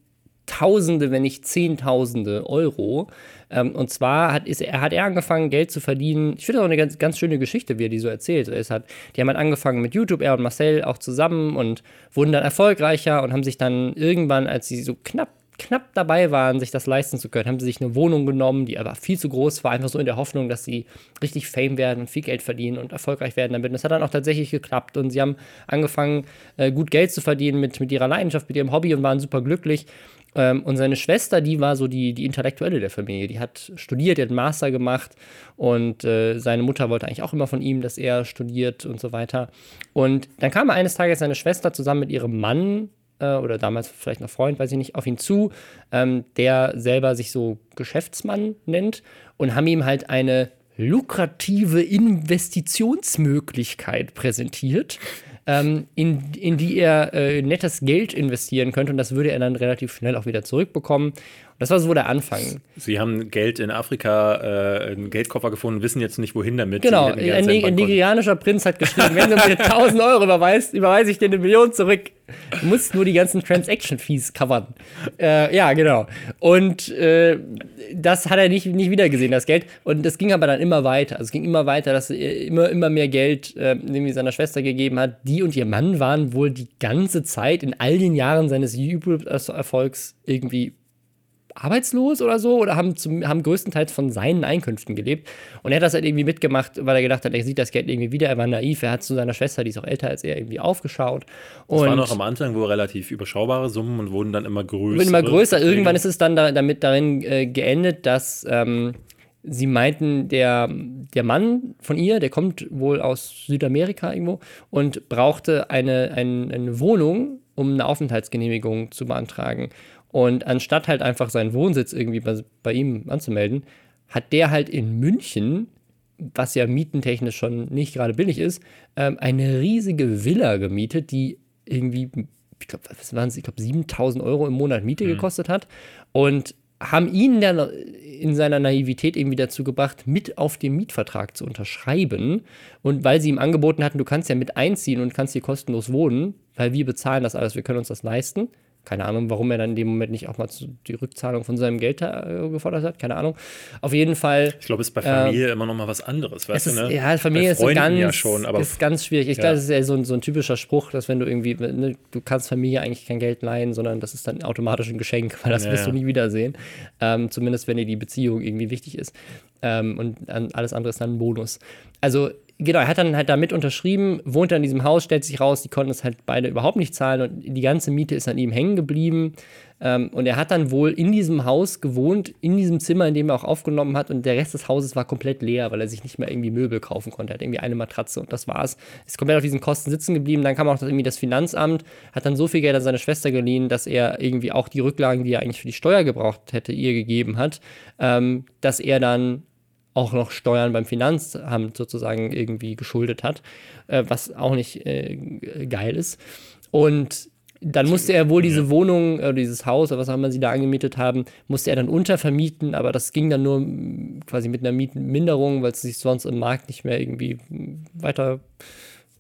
Speaker 2: Tausende, wenn nicht Zehntausende Euro. Ähm, und zwar hat, ist, er, hat er angefangen, Geld zu verdienen. Ich finde auch eine ganz, ganz schöne Geschichte, wie er die so erzählt. Es hat, die haben halt angefangen mit YouTube, er und Marcel auch zusammen und wurden dann erfolgreicher und haben sich dann irgendwann, als sie so knapp knapp dabei waren, sich das leisten zu können, haben sie sich eine Wohnung genommen, die aber viel zu groß war, einfach so in der Hoffnung, dass sie richtig Fame werden und viel Geld verdienen und erfolgreich werden damit. Und das hat dann auch tatsächlich geklappt und sie haben angefangen, äh, gut Geld zu verdienen mit, mit ihrer Leidenschaft, mit ihrem Hobby und waren super glücklich. Ähm, und seine Schwester, die war so die, die Intellektuelle der Familie. Die hat studiert, die hat einen Master gemacht und äh, seine Mutter wollte eigentlich auch immer von ihm, dass er studiert und so weiter. Und dann kam eines Tages seine Schwester zusammen mit ihrem Mann äh, oder damals vielleicht noch Freund, weiß ich nicht, auf ihn zu, ähm, der selber sich so Geschäftsmann nennt und haben ihm halt eine lukrative Investitionsmöglichkeit präsentiert, ähm, in, in die er äh, nettes Geld investieren könnte und das würde er dann relativ schnell auch wieder zurückbekommen. Und das war so der Anfang.
Speaker 1: Sie haben Geld in Afrika, äh, einen Geldkoffer gefunden, wissen jetzt nicht, wohin damit.
Speaker 2: Genau, ein, ein nigerianischer Prinz hat geschrieben, wenn du mir [LAUGHS] 1000 Euro überweist, überweise ich dir eine Million zurück. Du musst nur die ganzen Transaction-Fees covern. Äh, ja, genau. Und äh, das hat er nicht, nicht wiedergesehen, das Geld. Und das ging aber dann immer weiter. Also es ging immer weiter, dass er immer, immer mehr Geld äh, irgendwie seiner Schwester gegeben hat. Die und ihr Mann waren wohl die ganze Zeit in all den Jahren seines YouTube-Erfolgs irgendwie arbeitslos oder so oder haben, zum, haben größtenteils von seinen Einkünften gelebt. Und er hat das halt irgendwie mitgemacht, weil er gedacht hat, er sieht das Geld irgendwie wieder. Er war naiv. Er hat zu seiner Schwester, die ist auch älter als er, irgendwie aufgeschaut.
Speaker 1: Das
Speaker 2: Und
Speaker 1: waren noch am Anfang wohl relativ überschaubare Summen und wurden dann immer größer.
Speaker 2: wird immer größer. Irgendwann ist es dann da, damit darin äh, geendet, dass ähm, sie meinten, der, der Mann von ihr, der kommt wohl aus Südamerika irgendwo und brauchte eine, ein, eine Wohnung, um eine Aufenthaltsgenehmigung zu beantragen. Und anstatt halt einfach seinen Wohnsitz irgendwie bei, bei ihm anzumelden, hat der halt in München, was ja mietentechnisch schon nicht gerade billig ist, ähm, eine riesige Villa gemietet, die irgendwie, ich glaube, was waren es, ich glaube, 7000 Euro im Monat Miete gekostet hat. Und haben ihn dann in seiner Naivität irgendwie dazu gebracht, mit auf dem Mietvertrag zu unterschreiben. Und weil sie ihm angeboten hatten, du kannst ja mit einziehen und kannst hier kostenlos wohnen, weil wir bezahlen das alles, wir können uns das leisten. Keine Ahnung, warum er dann in dem Moment nicht auch mal die Rückzahlung von seinem Geld äh, gefordert hat. Keine Ahnung. Auf jeden Fall.
Speaker 1: Ich glaube, es ist bei Familie immer noch mal was anderes, weißt
Speaker 2: Es ist,
Speaker 1: du, ne?
Speaker 2: ja, Familie ist ganz,
Speaker 1: ja schon,
Speaker 2: ist ganz schwierig. Ich
Speaker 1: Ja.
Speaker 2: glaube, das ist ja so ein, so ein typischer Spruch, dass wenn du irgendwie, ne, du kannst Familie eigentlich kein Geld leihen, sondern das ist dann automatisch ein Geschenk, weil das
Speaker 1: Ja,
Speaker 2: wirst du nie wiedersehen. Ähm, zumindest wenn dir die Beziehung irgendwie wichtig ist. Ähm, und alles andere ist dann ein Bonus. Also Genau, er hat dann halt damit unterschrieben, wohnt dann in diesem Haus, stellt sich raus, die konnten es halt beide überhaupt nicht zahlen und die ganze Miete ist an ihm hängen geblieben. Ähm, und er hat dann wohl in diesem Haus gewohnt, in diesem Zimmer, in dem er auch aufgenommen hat und der Rest des Hauses war komplett leer, weil er sich nicht mehr irgendwie Möbel kaufen konnte. Er hat irgendwie eine Matratze und das war's. Ist komplett auf diesen Kosten sitzen geblieben. Dann kam auch irgendwie das Finanzamt, hat dann so viel Geld an seine Schwester geliehen, dass er irgendwie auch die Rücklagen, die er eigentlich für die Steuer gebraucht hätte, ihr gegeben hat, ähm, dass er dann auch noch Steuern beim Finanzamt sozusagen irgendwie geschuldet hat, äh, was auch nicht äh, geil ist. Und dann musste er wohl diese Wohnung oder dieses Haus oder was auch immer sie da angemietet haben, musste er dann untervermieten, aber das ging dann nur quasi mit einer Mietenminderung, weil es sich sonst im Markt nicht mehr irgendwie weiter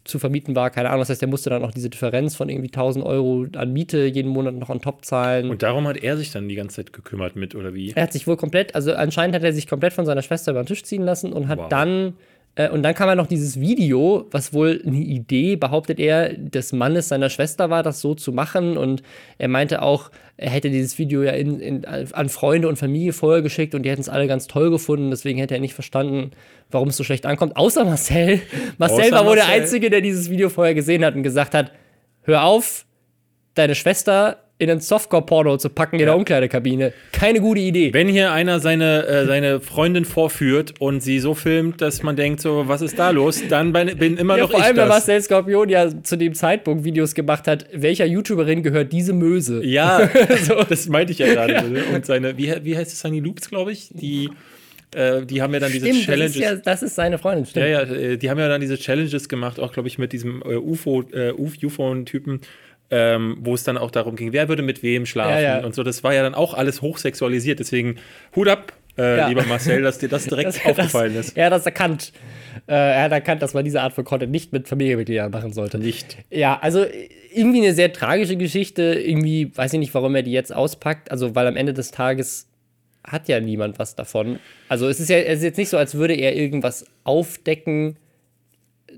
Speaker 2: zu vermieten war, keine Ahnung. Das heißt, er musste dann noch diese Differenz von irgendwie 1000 Euro an Miete jeden Monat noch on top zahlen.
Speaker 1: Und darum hat er sich dann die ganze Zeit gekümmert mit, oder wie?
Speaker 2: Er hat sich wohl komplett, also anscheinend hat er sich komplett von seiner Schwester über den Tisch ziehen lassen und hat wow. dann und dann kam ja noch dieses Video, was wohl eine Idee, behauptet er, des Mannes seiner Schwester war, das so zu machen. Und er meinte auch, er hätte dieses Video ja in, in, an Freunde und Familie vorher geschickt und die hätten es alle ganz toll gefunden. Deswegen hätte er nicht verstanden, warum es so schlecht ankommt. Außer Marcel. [LAUGHS] Marcel Außer war wohl Marcel. der Einzige, der dieses Video vorher gesehen hat und gesagt hat: Hör auf, deine Schwester in ein Softcore-Porno zu packen in der Umkleidekabine. Keine gute Idee.
Speaker 1: Wenn hier einer seine, äh, seine Freundin vorführt und sie so filmt, dass man denkt, so, was ist da los, dann bin, bin immer ja, noch
Speaker 2: vor
Speaker 1: ich
Speaker 2: allem,
Speaker 1: das.
Speaker 2: Marcel Skorpion ja zu dem Zeitpunkt Videos gemacht hat, welcher YouTuberin gehört diese Möse?
Speaker 1: Ja, [LAUGHS] so. das meinte ich ja gerade. Ja. Und seine, wie, wie heißt es, Sunny Loops, glaube ich, die äh, die haben ja dann diese
Speaker 2: stimmt,
Speaker 1: Challenges.
Speaker 2: Das ist, ja, das ist seine Freundin,
Speaker 1: stimmt. Ja, ja, äh, die haben ja dann diese Challenges gemacht, auch glaube ich mit diesem äh, UFO, äh, UFO-Typen, ähm, wo es dann auch darum ging, wer würde mit wem schlafen ja, ja. und so. Das war ja dann auch alles hochsexualisiert. Deswegen Hut ab, äh, ja. lieber Marcel, dass dir das [LAUGHS] direkt das, aufgefallen
Speaker 2: das,
Speaker 1: ist.
Speaker 2: Er hat das erkannt. Äh, er hat erkannt, dass man diese Art von Content nicht mit Familienmitgliedern machen sollte.
Speaker 1: Nicht.
Speaker 2: Ja, also irgendwie eine sehr tragische Geschichte. Irgendwie weiß ich nicht, warum er die jetzt auspackt. Also, weil am Ende des Tages hat ja niemand was davon. Also, es ist ja es ist jetzt nicht so, als würde er irgendwas aufdecken,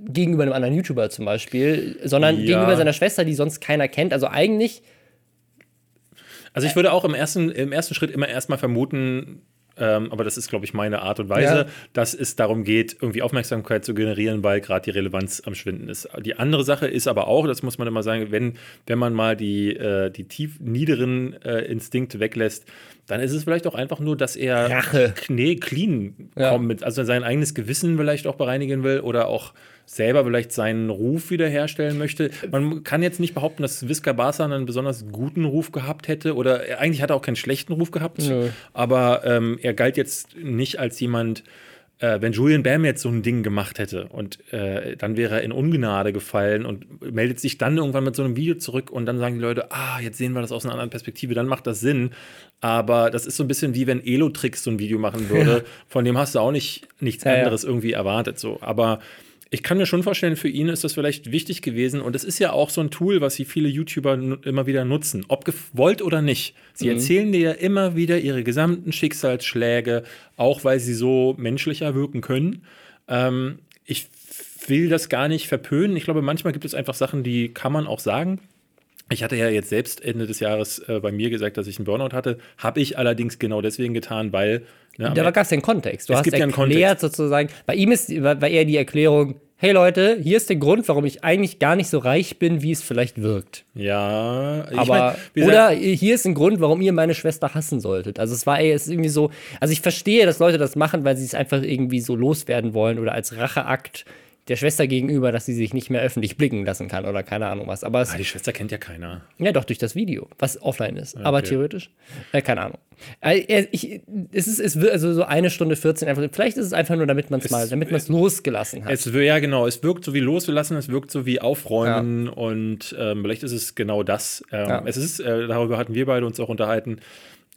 Speaker 2: gegenüber einem anderen YouTuber zum Beispiel, sondern ja. gegenüber seiner Schwester, die sonst keiner kennt. Also eigentlich.
Speaker 1: Also ich würde auch im ersten, im ersten Schritt immer erstmal vermuten, ähm, aber das ist, glaube ich, meine Art und Weise, ja. dass es darum geht, irgendwie Aufmerksamkeit zu generieren, weil gerade die Relevanz am Schwinden ist. Die andere Sache ist aber auch, das muss man immer sagen, wenn, wenn man mal die, äh, die tief niederen äh, Instinkte weglässt, dann ist es vielleicht auch einfach nur, dass er
Speaker 2: Rache.
Speaker 1: Knie, clean ja. kommt, mit, also sein eigenes Gewissen vielleicht auch bereinigen will oder auch selber vielleicht seinen Ruf wiederherstellen möchte. Man kann jetzt nicht behaupten, dass Visca Barca einen besonders guten Ruf gehabt hätte oder eigentlich hat er auch keinen schlechten Ruf gehabt, Nö. aber ähm, er galt jetzt nicht als jemand, äh, wenn Julian Bam jetzt so ein Ding gemacht hätte und äh, dann wäre er in Ungnade gefallen und meldet sich dann irgendwann mit so einem Video zurück und dann sagen die Leute, ah, jetzt sehen wir das aus einer anderen Perspektive, dann macht das Sinn. Aber das ist so ein bisschen wie wenn Elotrix so ein Video machen würde, von dem hast du auch nicht nichts ja, anderes ja. irgendwie erwartet. So. Aber ich kann mir schon vorstellen, für ihn ist das vielleicht wichtig gewesen. Und es ist ja auch so ein Tool, was sie viele YouTuber immer wieder nutzen, ob gewollt oder nicht. Sie mhm. erzählen dir ja immer wieder ihre gesamten Schicksalsschläge, auch weil sie so menschlicher wirken können. Ähm, ich will das gar nicht verpönen. Ich glaube, manchmal gibt es einfach Sachen, die kann man auch sagen. Ich hatte ja jetzt selbst Ende des Jahres äh, bei mir gesagt, dass ich einen Burnout hatte. Habe ich allerdings genau deswegen getan, weil.
Speaker 2: Ne, da gab es den Kontext.
Speaker 1: Du es hast gibt erklärt ja einen
Speaker 2: sozusagen. Bei ihm ist bei eher die Erklärung, hey Leute, hier ist der Grund, warum ich eigentlich gar nicht so reich bin, wie es vielleicht wirkt.
Speaker 1: Ja,
Speaker 2: aber mein, oder hier ist ein Grund, warum ihr meine Schwester hassen solltet. Also es war ey, es ist irgendwie so, also ich verstehe, dass Leute das machen, weil sie es einfach irgendwie so loswerden wollen oder als Racheakt der Schwester gegenüber, dass sie sich nicht mehr öffentlich blicken lassen kann oder keine Ahnung was. Aber
Speaker 1: ah, die Schwester kennt ja keiner.
Speaker 2: Ja, doch, durch das Video, was offline ist. Okay. Aber theoretisch, äh, keine Ahnung. Äh, ich, es ist, es wird also so eine Stunde 14 einfach. Vielleicht ist es einfach nur, damit man es mal, damit man es losgelassen hat.
Speaker 1: Es, ja, genau. Es wirkt so wie losgelassen, es wirkt so wie aufräumen ja. und ähm, vielleicht ist es genau das. Ähm, ja. Es ist, äh, darüber hatten wir beide uns auch unterhalten.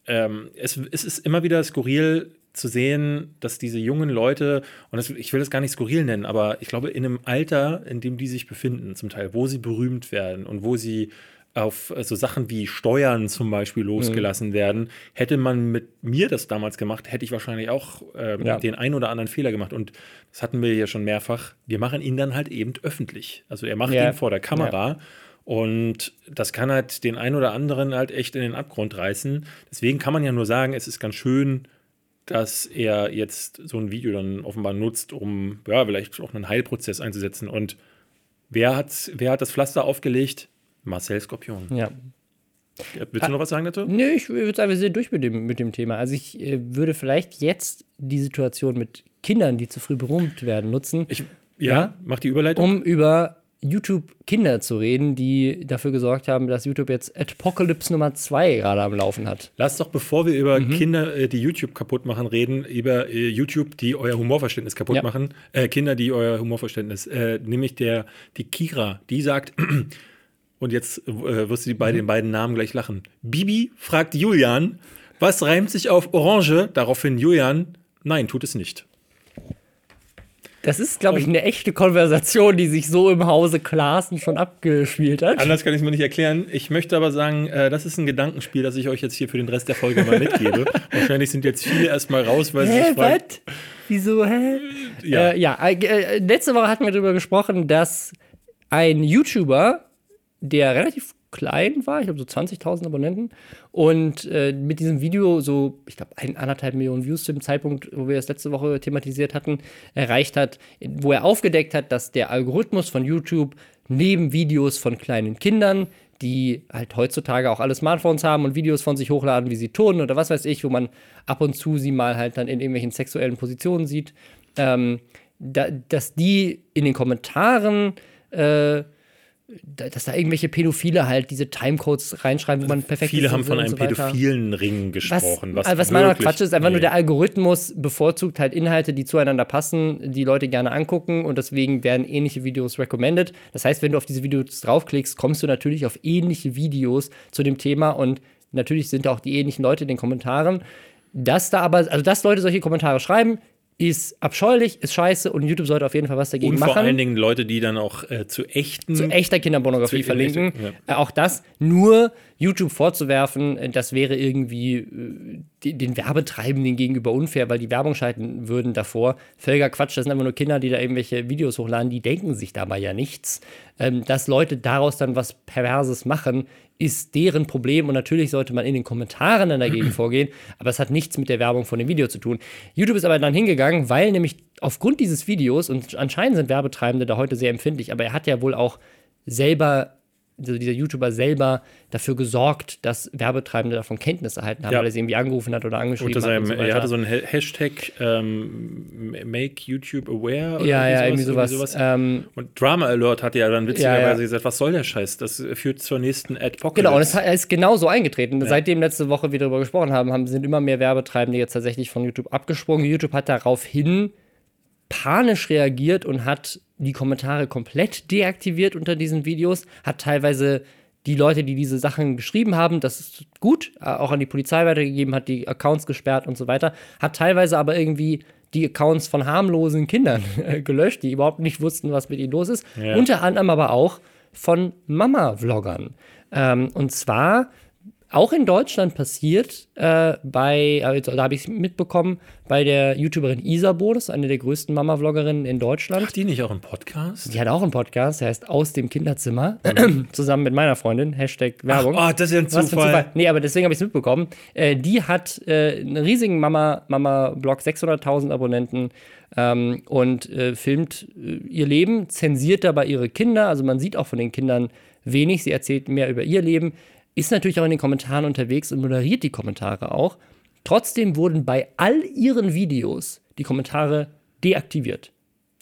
Speaker 1: Ähm, es, es ist immer wieder skurril, zu sehen, dass diese jungen Leute, und das, ich will das gar nicht skurril nennen, aber ich glaube, in einem Alter, in dem die sich befinden, zum Teil, wo sie berühmt werden und wo sie auf so Sachen wie Steuern zum Beispiel mhm. losgelassen mhm. werden, hätte man mit mir das damals gemacht, hätte ich wahrscheinlich auch äh, ja. den einen oder anderen Fehler gemacht. Und das hatten wir ja schon mehrfach. Wir machen ihn dann halt eben öffentlich. Also er macht ja. ihn vor der Kamera. Ja. Und das kann halt den einen oder anderen halt echt in den Abgrund reißen. Deswegen kann man ja nur sagen, es ist ganz schön, dass er jetzt so ein Video dann offenbar nutzt, um ja, vielleicht auch einen Heilprozess einzusetzen. Und wer hat, wer hat das Pflaster aufgelegt? Marcel Skorpion.
Speaker 2: Ja.
Speaker 1: Willst du noch was sagen dazu?
Speaker 2: Nö, ich würde sagen, wir sind durch mit dem, mit dem Thema. Also ich äh, würde vielleicht jetzt die Situation mit Kindern, die zu früh berühmt werden, nutzen,
Speaker 1: Ich, ja,
Speaker 2: Ja?
Speaker 1: mach die Überleitung.
Speaker 2: um über YouTube-Kinder zu reden, die dafür gesorgt haben, dass YouTube jetzt Apocalypse Nummer 2 gerade am Laufen hat.
Speaker 1: Lass doch, bevor wir über
Speaker 2: Mhm.
Speaker 1: Kinder, äh, die YouTube kaputt machen, reden, über äh, YouTube, die euer Humorverständnis kaputt
Speaker 2: Ja.
Speaker 1: machen. Äh, Kinder, die euer Humorverständnis. Äh, nämlich der, die Kira, die sagt, [CLEARS THROAT] und jetzt äh, wirst du die bei
Speaker 2: Mhm.
Speaker 1: den beiden Namen gleich lachen. Bibi fragt Julian, was reimt sich auf Orange? Daraufhin Julian, nein, tut es nicht.
Speaker 2: Das ist, glaube ich, eine echte Konversation, die sich so im Hause Klaassen schon abgespielt hat.
Speaker 1: Anders kann ich es mir nicht erklären. Ich möchte aber sagen, äh, das ist ein Gedankenspiel, das ich euch jetzt hier für den Rest der Folge mal mitgebe. [LAUGHS] Wahrscheinlich sind jetzt viele erstmal raus, weil sie
Speaker 2: Hä,
Speaker 1: sich fragen.
Speaker 2: Wieso, hä?
Speaker 1: Ja.
Speaker 2: Äh, ja, äh, äh, letzte Woche hatten wir darüber gesprochen, dass ein YouTuber, der relativ klein war, ich glaube so 20.000 Abonnenten, und äh, mit diesem Video so, ich glaube, ein, anderthalb Millionen Views zu dem Zeitpunkt, wo wir das letzte Woche thematisiert hatten, erreicht hat, wo er aufgedeckt hat, dass der Algorithmus von YouTube neben Videos von kleinen Kindern, die halt heutzutage auch alle Smartphones haben und Videos von sich hochladen, wie sie turnen oder was weiß ich, wo man ab und zu sie mal halt dann in irgendwelchen sexuellen Positionen sieht, ähm, da, dass die in den Kommentaren, äh, dass da irgendwelche Pädophile halt diese Timecodes reinschreiben, wo man perfekt
Speaker 1: Viele
Speaker 2: ist
Speaker 1: haben von einem
Speaker 2: so
Speaker 1: pädophilen Ring gesprochen.
Speaker 2: Was, was, was meiner Quatsch ist, einfach nur
Speaker 1: nee.
Speaker 2: der Algorithmus bevorzugt halt Inhalte, die zueinander passen, die Leute gerne angucken und deswegen werden ähnliche Videos recommended. Das heißt, wenn du auf diese Videos draufklickst, kommst du natürlich auf ähnliche Videos zu dem Thema und natürlich sind da auch die ähnlichen Leute in den Kommentaren. Dass da aber, also dass Leute solche Kommentare schreiben, ist abscheulich, ist scheiße und YouTube sollte auf jeden Fall was dagegen
Speaker 1: Und
Speaker 2: machen
Speaker 1: vor allen Dingen Leute, die dann auch äh, zu echten.
Speaker 2: zu echter Kinderpornografie
Speaker 1: Zu
Speaker 2: verlinken.
Speaker 1: echter-
Speaker 2: Äh, auch das nur YouTube vorzuwerfen, äh, das wäre irgendwie äh, den Werbetreibenden gegenüber unfair, weil die Werbung schalten würden davor. Völliger Quatsch, das sind einfach nur Kinder, die da irgendwelche Videos hochladen, die denken sich dabei ja nichts. Ähm, dass Leute daraus dann was Perverses machen, ist deren Problem und natürlich sollte man in den Kommentaren dann dagegen [CLEARS THROAT] vorgehen, aber es hat nichts mit der Werbung von dem Video zu tun. YouTube ist aber dann hingegangen, weil nämlich aufgrund dieses Videos, und anscheinend sind Werbetreibende da heute sehr empfindlich, aber er hat ja wohl auch selber, also dieser YouTuber selber dafür gesorgt, dass Werbetreibende davon Kenntnis erhalten haben,
Speaker 1: Ja.
Speaker 2: weil er sie irgendwie angerufen hat oder angeschrieben hat.
Speaker 1: seinem,
Speaker 2: und so
Speaker 1: er hatte so einen Ha- Hashtag ähm, Make YouTube Aware oder
Speaker 2: ja, ja, irgendwie sowas. Ähm,
Speaker 1: Und Drama Alert hatte ja dann witzigerweise
Speaker 2: Ja, ja.
Speaker 1: gesagt, was soll der Scheiß? Das führt zur nächsten Adpocalypse.
Speaker 2: Genau, und es hat- ist genau so eingetreten. Seitdem letzte Woche wir darüber gesprochen haben, haben, sind immer mehr Werbetreibende jetzt tatsächlich von YouTube abgesprungen. YouTube hat daraufhin panisch reagiert und hat die Kommentare komplett deaktiviert unter diesen Videos, hat teilweise die Leute, die diese Sachen geschrieben haben, das ist gut, äh, auch an die Polizei weitergegeben, hat die Accounts gesperrt und so weiter, hat teilweise aber irgendwie die Accounts von harmlosen Kindern [LAUGHS] äh, gelöscht, die überhaupt nicht wussten, was mit ihnen los ist.
Speaker 1: Ja.
Speaker 2: Unter anderem aber auch von Mama-Vloggern. Ähm, und zwar auch in Deutschland passiert, äh, bei, also, da habe ich es mitbekommen, bei der YouTuberin Isabo, das ist eine der größten Mama-Vloggerinnen in Deutschland.
Speaker 1: Macht die nicht auch einen Podcast?
Speaker 2: Die hat auch einen Podcast, der heißt Aus dem Kinderzimmer, [CLEARS THROAT] zusammen mit meiner Freundin, Hashtag Werbung.
Speaker 1: Oh, das ist ja ein Zufall.
Speaker 2: Zufall. Nee, aber deswegen habe ich es mitbekommen. Äh, die hat äh, einen riesigen Mama- Mama-Blog, 600.000 Abonnenten ähm, und äh, filmt äh, ihr Leben, zensiert dabei ihre Kinder. Also man sieht auch von den Kindern wenig. Sie erzählt mehr über ihr Leben, ist natürlich auch in den Kommentaren unterwegs und moderiert die Kommentare auch. Trotzdem wurden bei all ihren Videos die Kommentare deaktiviert.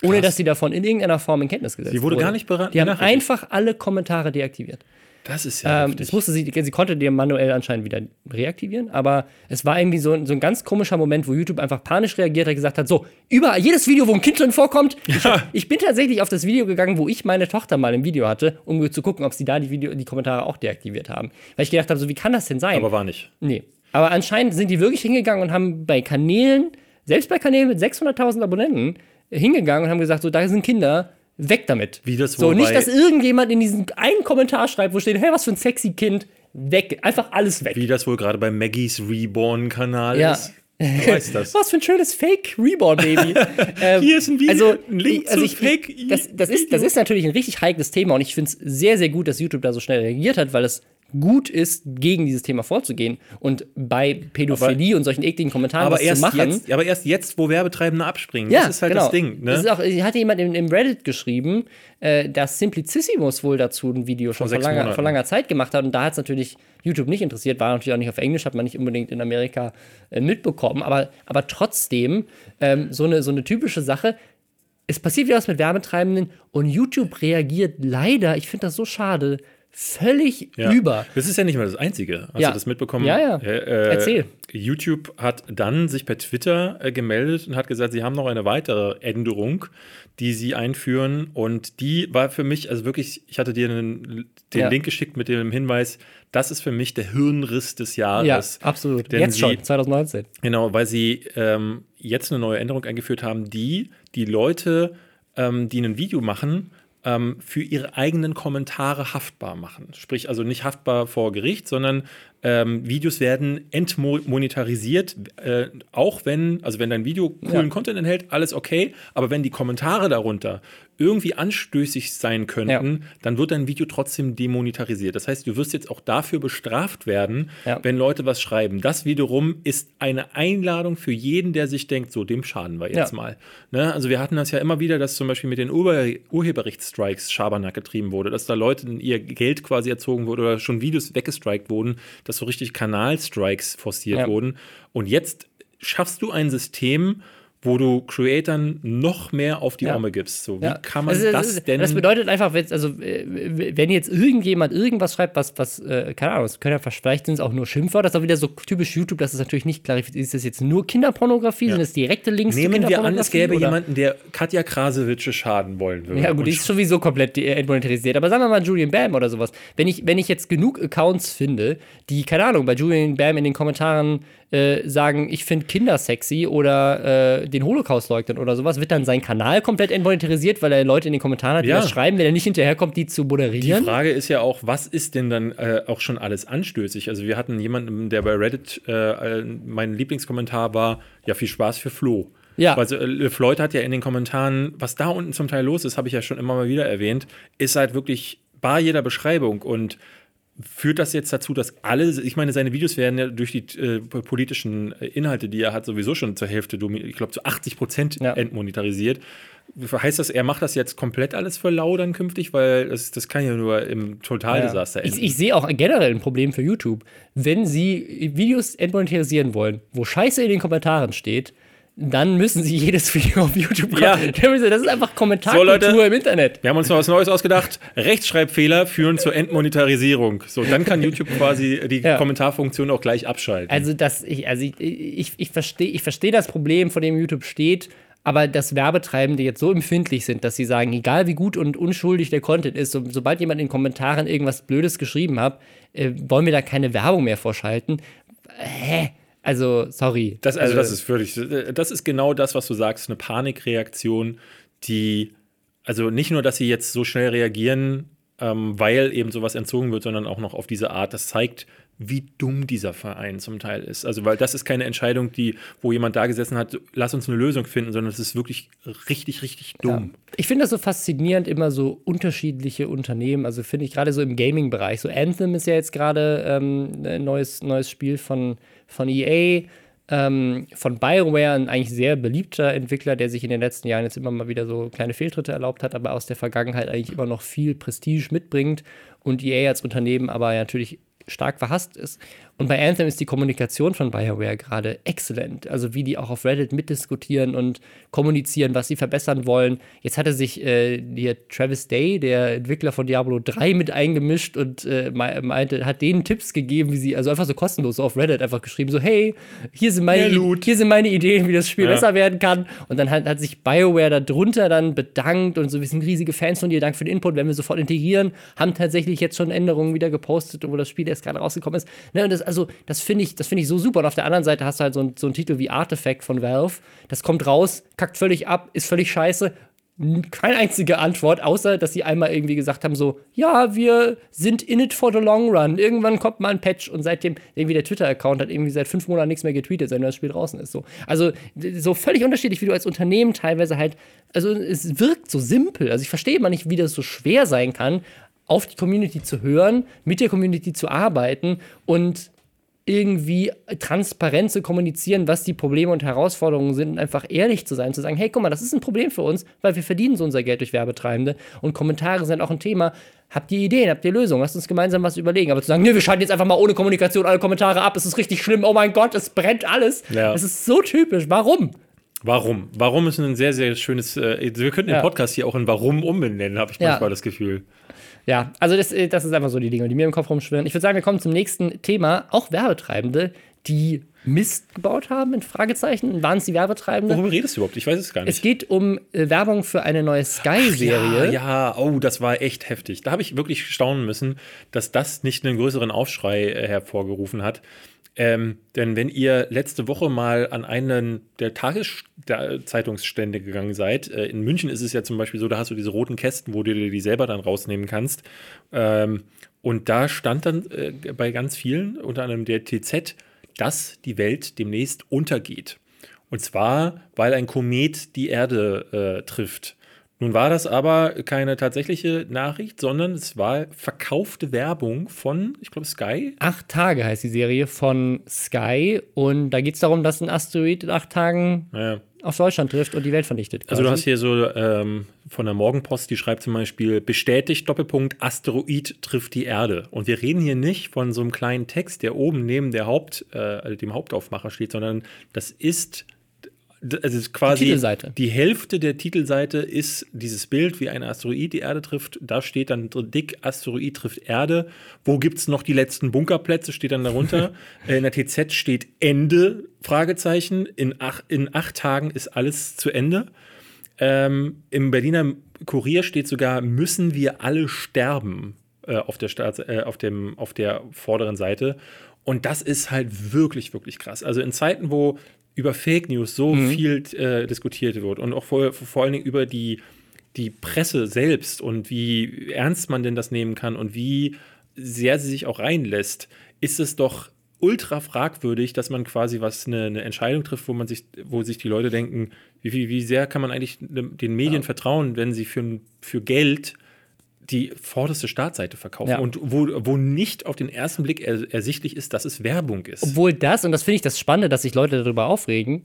Speaker 2: Ohne dass sie davon in irgendeiner Form in Kenntnis gesetzt
Speaker 1: Sie wurde
Speaker 2: wurde.
Speaker 1: gar nicht bera-
Speaker 2: Die haben einfach alle Kommentare deaktiviert.
Speaker 1: Das ist ja
Speaker 2: Ähm, das musste sie, sie konnte die manuell anscheinend wieder reaktivieren, aber es war irgendwie so, so ein ganz komischer Moment, wo YouTube einfach panisch reagiert hat, gesagt hat, so, überall, jedes Video, wo ein Kind drin vorkommt, ich, [LAUGHS] ich bin tatsächlich auf das Video gegangen, wo ich meine Tochter mal im Video hatte, um zu gucken, ob sie da die, Video, die Kommentare auch deaktiviert haben. Weil ich gedacht habe, so, wie kann das denn sein?
Speaker 1: Aber war nicht.
Speaker 2: Nee. Aber anscheinend sind die wirklich hingegangen und haben bei Kanälen, selbst bei Kanälen mit 600.000 Abonnenten, hingegangen und haben gesagt, so, da sind Kinder, weg damit.
Speaker 1: Wie das
Speaker 2: so, nicht, dass irgendjemand in diesen einen Kommentar schreibt, wo steht, hey, was für ein sexy Kind, weg. Einfach alles weg.
Speaker 1: Wie das wohl gerade bei Maggies Reborn-Kanal
Speaker 2: Ja.
Speaker 1: ist. Weiß das. [LAUGHS]
Speaker 2: Was für ein schönes Fake-Reborn-Baby. [LAUGHS] ähm,
Speaker 1: Hier ist ein Video,
Speaker 2: also,
Speaker 1: ein Link
Speaker 2: also ich,
Speaker 1: Fake
Speaker 2: das, das, ist, das ist natürlich ein richtig heikles Thema und ich finde es sehr, sehr gut, dass YouTube da so schnell reagiert hat, weil es gut ist, gegen dieses Thema vorzugehen und bei Pädophilie aber, und solchen ekligen Kommentaren
Speaker 1: aber erst
Speaker 2: zu machen.
Speaker 1: Jetzt, aber erst jetzt, wo Werbetreibende abspringen.
Speaker 2: Ja,
Speaker 1: das ist halt
Speaker 2: genau.
Speaker 1: das Ding. Ne?
Speaker 2: Das ist auch, hatte jemand im, im Reddit geschrieben, äh, dass Simplicissimus wohl dazu ein Video schon vor langer, vor langer, Zeit gemacht hat und da hat es natürlich YouTube nicht interessiert, war natürlich auch nicht auf Englisch, hat man nicht unbedingt in Amerika äh, mitbekommen, aber, aber trotzdem ähm, so, eine, so eine typische Sache, es passiert wieder was mit Werbetreibenden und YouTube reagiert leider, ich finde das so schade, völlig
Speaker 1: ja.
Speaker 2: über.
Speaker 1: Das ist ja nicht mal das Einzige. Hast
Speaker 2: ja.
Speaker 1: du das mitbekommen?
Speaker 2: Ja, ja.
Speaker 1: Äh,
Speaker 2: Erzähl.
Speaker 1: YouTube hat dann sich per Twitter äh, gemeldet und hat gesagt, sie haben noch eine weitere Änderung, die sie einführen. Und die war für mich, also wirklich, ich hatte dir einen, den ja. Link geschickt mit dem Hinweis, das ist für mich der Hirnriss des Jahres.
Speaker 2: Ja, absolut. Denn jetzt sie, schon, 2019.
Speaker 1: Genau, weil sie ähm, jetzt eine neue Änderung eingeführt haben, die die Leute, ähm, die ein Video machen, ähm, für ihre eigenen Kommentare haftbar machen. Sprich also nicht haftbar vor Gericht, sondern ähm, Videos werden entmonetarisiert, äh, auch wenn, also wenn dein Video coolen ja. Content enthält, alles okay, aber wenn die Kommentare darunter irgendwie anstößig sein könnten, ja. dann wird dein Video trotzdem demonetarisiert. Das heißt, du wirst jetzt auch dafür bestraft werden, ja. wenn Leute was schreiben. Das wiederum ist eine Einladung für jeden, der sich denkt, so, dem schaden wir jetzt mal. Ne? Also wir hatten das ja immer wieder, dass zum Beispiel mit den Ur Urheberrechtsstrikes Schabernack getrieben wurde, dass da Leute ihr Geld quasi erzogen wurde oder schon Videos weggestrikt wurden, dass so richtig Kanalstrikes forciert ja. wurden. Und jetzt schaffst du ein System, wo du Creatern noch mehr auf die ja. Arme gibst. So, wie ja. kann man also, das denn?
Speaker 2: Das bedeutet einfach, wenn, also, äh, wenn jetzt irgendjemand irgendwas schreibt, was, was äh, keine Ahnung, es können ja vielleicht sind es auch nur Schimpfwörter, das ist auch wieder so typisch YouTube, das ist natürlich nicht klarifiziert. Ist das jetzt nur Kinderpornografie? Ja. Sind das direkte Links
Speaker 1: Nehmen wir an, es gäbe oder? jemanden, der Katja Krasewitsche schaden wollen würde.
Speaker 2: Ja, gut, die ist sowieso komplett entmonetarisiert. Aber sagen wir mal Julian Bam oder sowas. Wenn ich, wenn ich jetzt genug Accounts finde, die, keine Ahnung, bei Julian Bam in den Kommentaren äh, sagen, ich finde Kinder sexy oder äh, den Holocaust leugnen oder sowas, wird dann sein Kanal komplett entmonetarisiert, weil er Leute in den Kommentaren hat, die ja. das schreiben, wenn er nicht hinterherkommt, die zu moderieren.
Speaker 1: Die Frage ist ja auch, was ist denn dann äh, auch schon alles anstößig? Also wir hatten jemanden, der bei Reddit, äh, mein Lieblingskommentar war, ja, viel Spaß für Flo. Ja. Also äh, Floyd hat ja in den Kommentaren, was da unten zum Teil los ist, habe ich ja schon immer mal wieder erwähnt, ist halt wirklich bar jeder Beschreibung und Führt das jetzt dazu, dass alle, ich meine, seine Videos werden ja durch die äh, politischen Inhalte, die er hat, sowieso schon zur Hälfte, ich glaube, zu 80 Prozent ja. entmonetarisiert. Heißt das, er macht das jetzt komplett alles für lau dann künftig? Weil das, das kann ja nur im Totaldesaster
Speaker 2: ja. enden. Ich, ich sehe auch generell ein Problem für YouTube. Wenn sie Videos entmonetarisieren wollen, wo Scheiße in den Kommentaren steht, dann müssen sie jedes [LAUGHS] Video auf YouTube
Speaker 1: ja.
Speaker 2: Das ist einfach Kommentarkultur so, im Internet.
Speaker 1: Wir haben uns noch was Neues ausgedacht. Rechtschreibfehler führen zur Entmonetarisierung. So, dann kann YouTube quasi die ja. Kommentarfunktion auch gleich abschalten.
Speaker 2: Also, das, ich, also ich, ich, ich verstehe ich versteh das Problem, vor dem YouTube steht. Aber dass Werbetreibende jetzt so empfindlich sind, dass sie sagen, egal wie gut und unschuldig der Content ist, so, sobald jemand in den Kommentaren irgendwas Blödes geschrieben hat, äh, wollen wir da keine Werbung mehr vorschalten. Hä? Also, sorry.
Speaker 1: Das, also, das ist völlig, das ist genau das, was du sagst, eine Panikreaktion, die, also nicht nur, dass sie jetzt so schnell reagieren, ähm, weil eben sowas entzogen wird, sondern auch noch auf diese Art. Das zeigt, wie dumm dieser Verein zum Teil ist. Also, weil das ist keine Entscheidung, die, wo jemand da gesessen hat, lass uns eine Lösung finden, sondern es ist wirklich richtig, richtig dumm.
Speaker 2: Ja. Ich finde das so faszinierend, immer so unterschiedliche Unternehmen. Also finde ich gerade so im Gaming-Bereich. So Anthem ist ja jetzt gerade ähm, ein neues, neues Spiel von von EA, ähm, von Bioware, ein eigentlich sehr beliebter Entwickler, der sich in den letzten Jahren jetzt immer mal wieder so kleine Fehltritte erlaubt hat, aber aus der Vergangenheit eigentlich immer noch viel Prestige mitbringt und EA als Unternehmen aber natürlich stark verhasst ist. Und bei Anthem ist die Kommunikation von BioWare gerade exzellent. Also wie die auch auf Reddit mitdiskutieren und kommunizieren, was sie verbessern wollen. Jetzt hatte sich äh, hier Travis Day, der Entwickler von Diablo 3, mit eingemischt und äh, meinte, hat denen Tipps gegeben, wie sie, also einfach so kostenlos auf Reddit einfach geschrieben, so, hey, hier sind meine, hier sind meine Ideen, wie das Spiel ja. besser werden kann. Und dann hat, hat sich BioWare darunter dann bedankt und so, wir sind riesige Fans von dir, danke für den Input, werden wir sofort integrieren, haben tatsächlich jetzt schon Änderungen wieder gepostet, wo das Spiel erst gerade rausgekommen ist. Ne, und das also das finde ich, das ich so super. Und auf der anderen Seite hast du halt so, ein, so einen Titel wie Artifact von Valve. Das kommt raus, kackt völlig ab, ist völlig scheiße. Keine einzige Antwort, außer dass sie einmal irgendwie gesagt haben: so, ja, wir sind in it for the long run. Irgendwann kommt mal ein Patch und seitdem irgendwie der Twitter-Account hat irgendwie seit fünf Monaten nichts mehr getweetet, seitdem das Spiel draußen ist. So. Also so völlig unterschiedlich, wie du als Unternehmen teilweise halt, also es wirkt so simpel. Also ich verstehe immer nicht, wie das so schwer sein kann, auf die Community zu hören, mit der Community zu arbeiten und irgendwie transparent zu kommunizieren, was die Probleme und Herausforderungen sind und einfach ehrlich zu sein, zu sagen, hey, guck mal, das ist ein Problem für uns, weil wir verdienen so unser Geld durch Werbetreibende und Kommentare sind auch ein Thema. Habt ihr Ideen, habt ihr Lösungen? Lasst uns gemeinsam was überlegen. Aber zu sagen, nee, wir schalten jetzt einfach mal ohne Kommunikation alle Kommentare ab, es ist richtig schlimm, oh mein Gott, es brennt alles.
Speaker 1: Ja.
Speaker 2: Das ist so typisch. Warum?
Speaker 1: Warum? Warum ist ein sehr, sehr schönes. Äh, wir könnten
Speaker 2: Ja.
Speaker 1: den Podcast hier auch in Warum umbenennen, habe ich
Speaker 2: Ja.
Speaker 1: manchmal das Gefühl.
Speaker 2: Ja, also das, äh, das ist einfach so die Dinge, die mir im Kopf rumschwirren. Ich würde sagen, wir kommen zum nächsten Thema. Auch Werbetreibende, die Mist gebaut haben, in Fragezeichen. Waren es die Werbetreibende?
Speaker 1: Worüber redest du überhaupt? Ich weiß es gar nicht.
Speaker 2: Es geht um äh, Werbung für eine neue Sky-Serie.
Speaker 1: Ja, ja, oh, das war echt heftig. Da habe ich wirklich staunen müssen, dass das nicht einen größeren Aufschrei äh, hervorgerufen hat. Ähm, denn wenn ihr letzte Woche mal an einen der Tageszeitungsstände gegangen seid, äh, in München ist es ja zum Beispiel so, da hast du diese roten Kästen, wo du dir die selber dann rausnehmen kannst. Ähm, und da stand dann äh, bei ganz vielen, unter anderem der TZ, dass die Welt demnächst untergeht. Und zwar, weil ein Komet die Erde äh, trifft. Nun war das aber keine tatsächliche Nachricht, sondern es war verkaufte Werbung von, ich glaube, Sky.
Speaker 2: Acht Tage heißt die Serie von Sky. Und da geht es darum, dass ein Asteroid in acht Tagen
Speaker 1: Ja.
Speaker 2: auf Deutschland trifft und die Welt vernichtet.
Speaker 1: Also du
Speaker 2: quasi.
Speaker 1: hast hier so ähm, von der Morgenpost, die schreibt zum Beispiel, bestätigt Doppelpunkt, Asteroid trifft die Erde. Und wir reden hier nicht von so einem kleinen Text, der oben neben der Haupt, äh, dem Hauptaufmacher steht, sondern das ist also ist quasi
Speaker 2: Die
Speaker 1: die Hälfte der Titelseite ist dieses Bild, wie ein Asteroid die Erde trifft. Da steht dann dick, Asteroid trifft Erde. Wo gibt es noch die letzten Bunkerplätze, steht dann darunter. [LAUGHS] Äh, in der TZ steht Ende, Fragezeichen. In, ach, in acht Tagen ist alles zu Ende. Ähm, Im Berliner Kurier steht sogar, müssen wir alle sterben äh, auf, der Staats äh, auf, dem, auf der vorderen Seite. Und das ist halt wirklich, wirklich krass. Also in Zeiten, wo über Fake News so viel äh, diskutiert wird und auch vor, vor allen Dingen über die, die Presse selbst und wie ernst man denn das nehmen kann und wie sehr sie sich auch reinlässt, ist es doch ultra fragwürdig, dass man quasi was eine, eine Entscheidung trifft, wo man sich, wo sich die Leute denken, wie, wie, wie sehr kann man eigentlich den Medien vertrauen, wenn sie für, für Geld die vorderste Startseite verkaufen
Speaker 2: Ja.
Speaker 1: und wo, wo nicht auf den ersten Blick er, ersichtlich ist, dass es Werbung ist.
Speaker 2: Obwohl das, und das finde ich das Spannende, dass sich Leute darüber aufregen,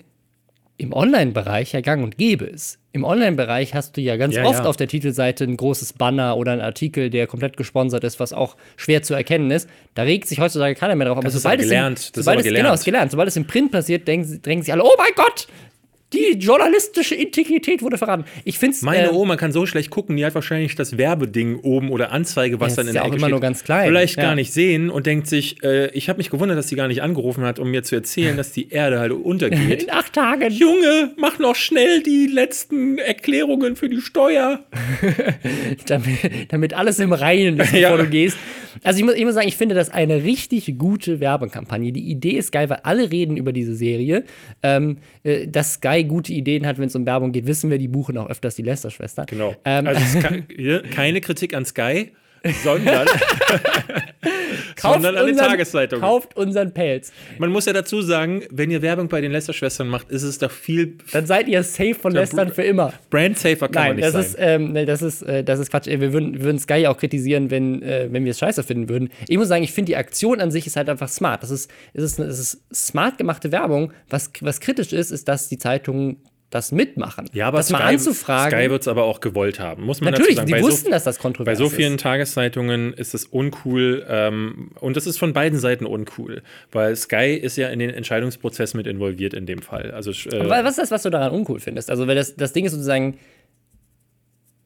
Speaker 2: im Online-Bereich ja gang und gäbe ist. Im Online-Bereich hast du ja ganz
Speaker 1: Ja,
Speaker 2: oft
Speaker 1: ja.
Speaker 2: auf der Titelseite ein großes Banner oder ein Artikel, der komplett gesponsert ist, was auch schwer zu erkennen ist. Da regt sich heutzutage keiner mehr drauf. Aber
Speaker 1: Das ist
Speaker 2: sobald
Speaker 1: aber
Speaker 2: es,
Speaker 1: gelernt.
Speaker 2: Im,
Speaker 1: Das ist aber
Speaker 2: es,
Speaker 1: gelernt.
Speaker 2: Genau, ist gelernt. Sobald es im Print passiert, denken, drängen sich alle, oh mein Gott, die journalistische Integrität wurde verraten. Ich finde es.
Speaker 1: Meine
Speaker 2: äh,
Speaker 1: Oma kann so schlecht gucken, die hat wahrscheinlich das Werbeding oben oder Anzeige, was
Speaker 2: Ja,
Speaker 1: dann in
Speaker 2: ja
Speaker 1: der
Speaker 2: auch
Speaker 1: Ecke
Speaker 2: immer
Speaker 1: steht,
Speaker 2: nur ganz klein.
Speaker 1: vielleicht
Speaker 2: Ja.
Speaker 1: gar nicht sehen und denkt sich, äh, ich habe mich gewundert, dass sie gar nicht angerufen hat, um mir zu erzählen, dass die Erde halt untergeht. [LAUGHS]
Speaker 2: in acht Tagen.
Speaker 1: Junge, mach noch schnell die letzten Erklärungen für die Steuer. [LAUGHS]
Speaker 2: damit, damit alles im Reinen ist, [LAUGHS] bevor
Speaker 1: Ja.
Speaker 2: du gehst. Also ich muss, ich muss sagen, ich finde das eine richtig gute Werbekampagne. Die Idee ist geil, weil alle reden über diese Serie. Ähm, äh, dass Sky gute Ideen hat, wenn es um Werbung geht, wissen wir, die buchen auch öfters die Lester-Schwestern.
Speaker 1: Genau.
Speaker 2: Ähm,
Speaker 1: also [LAUGHS] hier, keine Kritik an Sky, sondern, [LAUGHS] [LAUGHS] sondern an die
Speaker 2: unseren-
Speaker 1: Tageszeitung.
Speaker 2: Kauft unseren Pelz.
Speaker 1: Man muss ja dazu sagen, wenn ihr Werbung bei den Lester-Schwestern macht, ist es doch viel
Speaker 2: Dann seid ihr safe von Lästern für immer.
Speaker 1: brandsafer kann man
Speaker 2: Nein,
Speaker 1: nicht
Speaker 2: das
Speaker 1: sein.
Speaker 2: ist, ähm, nee, das ist, äh, das ist Quatsch. Wir würden, würden Sky auch kritisieren, wenn, äh, wenn wir es scheiße finden würden. Ich muss sagen, ich finde die Aktion an sich ist halt einfach smart. Das ist, es ist, es ist smart gemachte Werbung. Was, was kritisch ist, ist, dass die Zeitungen das mitmachen.
Speaker 1: Ja, aber
Speaker 2: das
Speaker 1: Sky,
Speaker 2: mal anzufragen.
Speaker 1: Sky wird es aber auch gewollt haben, muss man
Speaker 2: Natürlich,
Speaker 1: dazu sagen.
Speaker 2: die
Speaker 1: Bei
Speaker 2: wussten,
Speaker 1: so,
Speaker 2: dass das
Speaker 1: bei
Speaker 2: kontrovers
Speaker 1: so vielen
Speaker 2: ist.
Speaker 1: Tageszeitungen ist es uncool ähm, und das ist von beiden Seiten uncool, weil Sky ist ja in den Entscheidungsprozess mit involviert in dem Fall. Also äh,
Speaker 2: Aber was ist das, was du daran uncool findest? Also, weil das, das Ding ist sozusagen,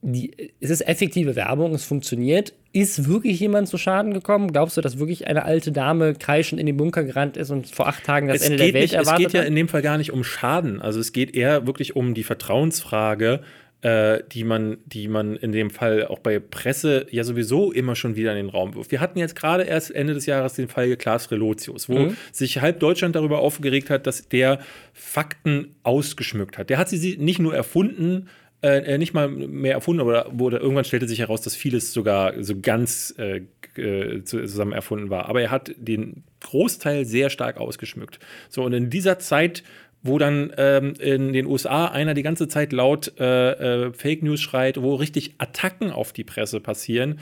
Speaker 2: die, es ist effektive Werbung, es funktioniert. Ist wirklich jemand zu Schaden gekommen? Glaubst du, dass wirklich eine alte Dame kreischend in den Bunker gerannt ist und vor acht Tagen das
Speaker 1: es
Speaker 2: Ende der Welt
Speaker 1: nicht, es
Speaker 2: erwartet
Speaker 1: geht ja in dem Fall gar nicht um Schaden. Also es geht eher wirklich um die Vertrauensfrage, äh, die, man, die man in dem Fall auch bei Presse ja sowieso immer schon wieder in den Raum wirft. Wir hatten jetzt gerade erst Ende des Jahres den Fall Klaas Relotius, wo
Speaker 2: Mhm.
Speaker 1: sich halb Deutschland darüber aufgeregt hat, dass der Fakten ausgeschmückt hat. Der hat sie nicht nur erfunden, äh, nicht mal mehr erfunden, oder irgendwann stellte sich heraus, dass vieles sogar so ganz äh, äh, zusammen erfunden war. Aber er hat den Großteil sehr stark ausgeschmückt. So, und in dieser Zeit, wo dann ähm, in den USA einer die ganze Zeit laut äh, äh, Fake News schreit, wo richtig Attacken auf die Presse passieren,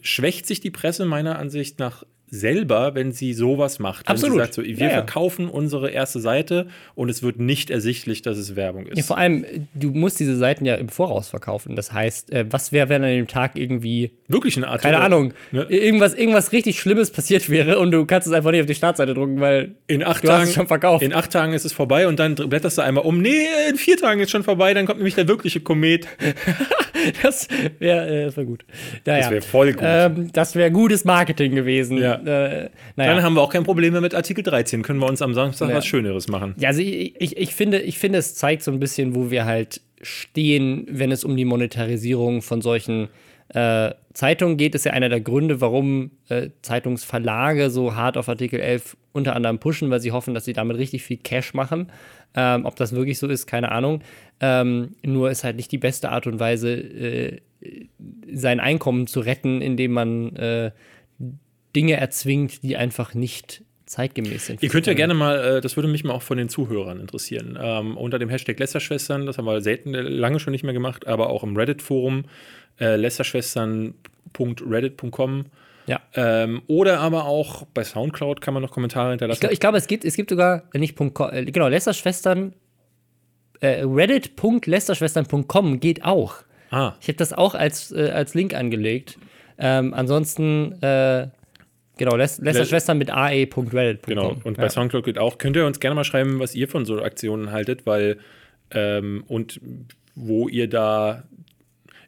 Speaker 1: schwächt sich die Presse meiner Ansicht nach selber, wenn sie sowas macht. Wenn
Speaker 2: Absolut.
Speaker 1: sie sagt, so, wir
Speaker 2: Ja, ja.
Speaker 1: verkaufen unsere erste Seite und es wird nicht ersichtlich, dass es Werbung ist.
Speaker 2: Ja, vor allem, du musst diese Seiten ja im Voraus verkaufen. Das heißt, äh, was wäre, wenn an dem Tag irgendwie,
Speaker 1: Wirklich eine Art.
Speaker 2: keine Ahnung,
Speaker 1: Ne?
Speaker 2: irgendwas, irgendwas richtig Schlimmes passiert wäre und du kannst es einfach nicht auf die Startseite drucken, weil
Speaker 1: In acht,
Speaker 2: Du hast
Speaker 1: Tagen,
Speaker 2: es schon verkauft.
Speaker 1: in acht Tagen ist es vorbei und dann blätterst du einmal um. Nee, in vier Tagen ist schon vorbei, dann kommt nämlich der wirkliche Komet. [LAUGHS]
Speaker 2: das wäre äh, wär gut. Naja,
Speaker 1: Das wäre voll gut.
Speaker 2: Ähm, das wäre gutes Marketing gewesen.
Speaker 1: Ja.
Speaker 2: Äh, naja.
Speaker 1: Dann haben wir auch kein Problem mehr mit Artikel 13. Können wir uns am Samstag
Speaker 2: Ja.
Speaker 1: was Schöneres machen.
Speaker 2: Ja, also ich, ich, ich, finde, ich finde, es zeigt so ein bisschen, wo wir halt stehen, wenn es um die Monetarisierung von solchen äh, Zeitungen geht. Das ist ja einer der Gründe, warum äh, Zeitungsverlage so hart auf Artikel 11 unter anderem pushen, weil sie hoffen, dass sie damit richtig viel Cash machen. Ähm, ob das wirklich so ist, keine Ahnung. Ähm, nur ist halt nicht die beste Art und Weise, äh, sein Einkommen zu retten, indem man äh, Dinge erzwingt, die einfach nicht zeitgemäß sind.
Speaker 1: Ihr könnt ja gerne mal, äh, das würde mich mal auch von den Zuhörern interessieren, ähm, unter dem Hashtag Lästerschwestern, das haben wir selten, äh, lange schon nicht mehr gemacht, aber auch im Reddit-Forum, äh, lästerschwestern.reddit.com
Speaker 2: Ja.
Speaker 1: ähm, oder aber auch bei Soundcloud kann man noch Kommentare hinterlassen.
Speaker 2: glaub, ich glaube, es gibt, es gibt sogar, äh, nicht Punkt, co- äh, genau, Lästerschwestern, äh, reddit.lästerschwestern.com geht auch.
Speaker 1: ah,
Speaker 2: Ich habe das auch als, äh, als Link angelegt. Ähm, ansonsten, äh, genau, Läs Lästerschwestern mit ae.reddit.com.
Speaker 1: genau. Und bei
Speaker 2: ja.
Speaker 1: Soundcloud geht auch. Könnt ihr uns gerne mal schreiben, was ihr von so Aktionen haltet, weil ähm, und wo ihr da,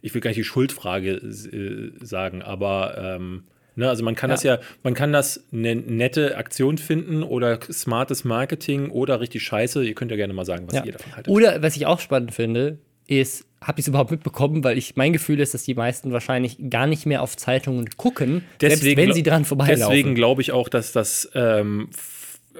Speaker 1: ich will gar nicht die Schuldfrage äh, sagen, aber ähm, ne, also man kann
Speaker 2: Ja.
Speaker 1: das ja, man kann das eine nette Aktion finden oder smartes Marketing oder richtig scheiße. Ihr könnt ja gerne mal sagen, was
Speaker 2: Ja.
Speaker 1: ihr davon haltet.
Speaker 2: Oder was ich auch spannend finde, ist, habe ich es überhaupt mitbekommen, weil ich mein Gefühl ist, dass die meisten wahrscheinlich gar nicht mehr auf Zeitungen gucken, selbst wenn sie dran vorbeilaufen.
Speaker 1: Deswegen glaube ich auch, dass das, ähm,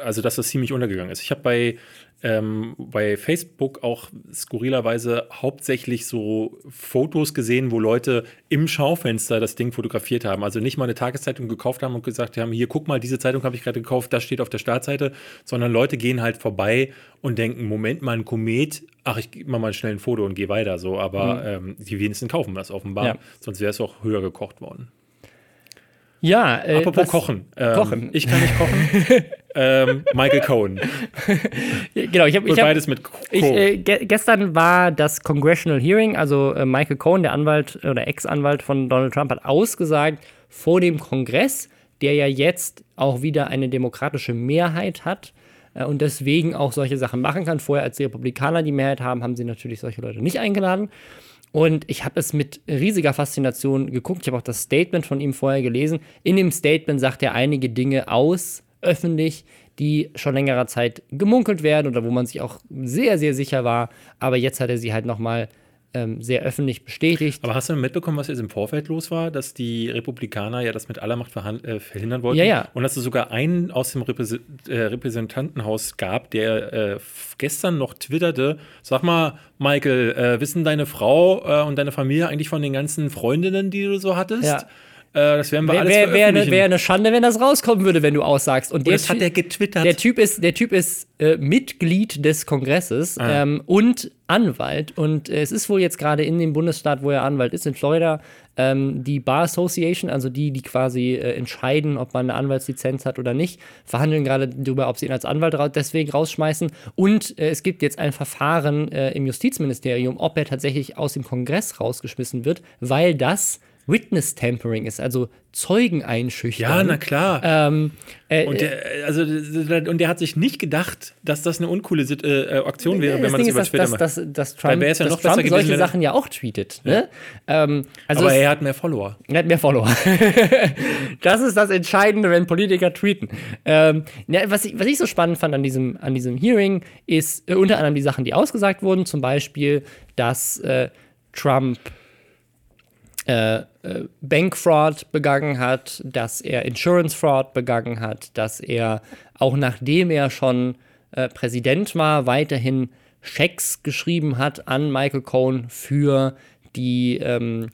Speaker 1: also dass das ziemlich untergegangen ist. Ich habe bei, ähm, bei Facebook auch skurrilerweise hauptsächlich so Fotos gesehen, wo Leute im Schaufenster das Ding fotografiert haben. Also nicht mal eine Tageszeitung gekauft haben und gesagt haben, hier guck mal, diese Zeitung habe ich gerade gekauft, das steht auf der Startseite, sondern Leute gehen halt vorbei und denken, Moment mal, ein Komet, ach, ich mache mal schnell ein Foto und gehe weiter so. Aber ähm, die wenigsten kaufen das offenbar,
Speaker 2: Mhm. Ja.
Speaker 1: sonst wäre es auch höher gekocht worden.
Speaker 2: Ja, äh,
Speaker 1: Apropos
Speaker 2: was-
Speaker 1: Kochen. Ähm,
Speaker 2: Kochen.
Speaker 1: Ich kann nicht kochen. [LAUGHS] ähm, Michael Cohen.
Speaker 2: Genau, ich habe ich hab,
Speaker 1: beides mit Co.
Speaker 2: Ich, äh, ge gestern war das Congressional Hearing, also äh, Michael Cohen, der Anwalt oder Ex-Anwalt von Donald Trump, hat ausgesagt vor dem Kongress, der ja jetzt auch wieder eine demokratische Mehrheit hat äh, und deswegen auch solche Sachen machen kann. Vorher, als die Republikaner die Mehrheit haben, haben sie natürlich solche Leute nicht eingeladen. Und ich habe es mit riesiger Faszination geguckt. Ich habe auch das Statement von ihm vorher gelesen. In dem Statement sagt er einige Dinge aus, öffentlich, die schon längerer Zeit gemunkelt werden oder wo man sich auch sehr, sehr sicher war. Aber jetzt hat er sie halt nochmal ähm, sehr öffentlich bestätigt.
Speaker 1: Aber hast du mitbekommen, was jetzt im Vorfeld los war? Dass die Republikaner ja das mit aller Macht äh, verhindern wollten.
Speaker 2: Ja, ja.
Speaker 1: Und dass es sogar einen aus dem Repräse äh, Repräsentantenhaus gab, der äh, gestern noch twitterte: Sag mal, Michael, äh, wissen deine Frau äh, und deine Familie eigentlich von den ganzen Freundinnen, die du so hattest?
Speaker 2: Ja.
Speaker 1: Äh, das werden wir
Speaker 2: Wäre
Speaker 1: alles
Speaker 2: wär, wär eine, wär eine Schande, wenn das rauskommen würde, wenn du aussagst. Und,
Speaker 1: Und
Speaker 2: der
Speaker 1: das hat er getwittert.
Speaker 2: Der Typ ist, der typ ist äh, Mitglied des Kongresses
Speaker 1: Ah.
Speaker 2: ähm, und Anwalt. Und äh, es ist wohl jetzt gerade in dem Bundesstaat, wo er Anwalt ist, in Florida, ähm, die Bar Association, also die, die quasi äh, entscheiden, ob man eine Anwaltslizenz hat oder nicht, verhandeln gerade darüber, ob sie ihn als Anwalt ra deswegen rausschmeißen. Und äh, es gibt jetzt ein Verfahren äh, im Justizministerium, ob er tatsächlich aus dem Kongress rausgeschmissen wird, weil das Witness Tampering ist, also Zeugen einschüchtern.
Speaker 1: ja, na klar.
Speaker 2: Ähm, äh,
Speaker 1: Und der, also, und der hat sich nicht gedacht, dass das eine uncoole Sit- äh, Aktion wäre, wenn
Speaker 2: das
Speaker 1: man
Speaker 2: Ding
Speaker 1: das über Twitter macht.
Speaker 2: dass, dass Trump,
Speaker 1: wäre es ja
Speaker 2: dass
Speaker 1: noch
Speaker 2: Trump
Speaker 1: gewesen,
Speaker 2: solche
Speaker 1: er-
Speaker 2: Sachen ja auch tweetet. Ne? Ähm, also
Speaker 1: Aber
Speaker 2: es-
Speaker 1: er hat mehr Follower.
Speaker 2: er hat mehr Follower. [LAUGHS] das ist das Entscheidende, wenn Politiker tweeten. Ähm, ja, was, ich, was ich so spannend fand an diesem, an diesem Hearing, ist äh, unter anderem die Sachen, die ausgesagt wurden. Zum Beispiel, dass äh, Trump äh, äh, Bankfraud begangen hat, dass er Insurance Fraud begangen hat, dass er auch nachdem er schon äh, Präsident war, weiterhin Schecks geschrieben hat an Michael Cohen für die ähm,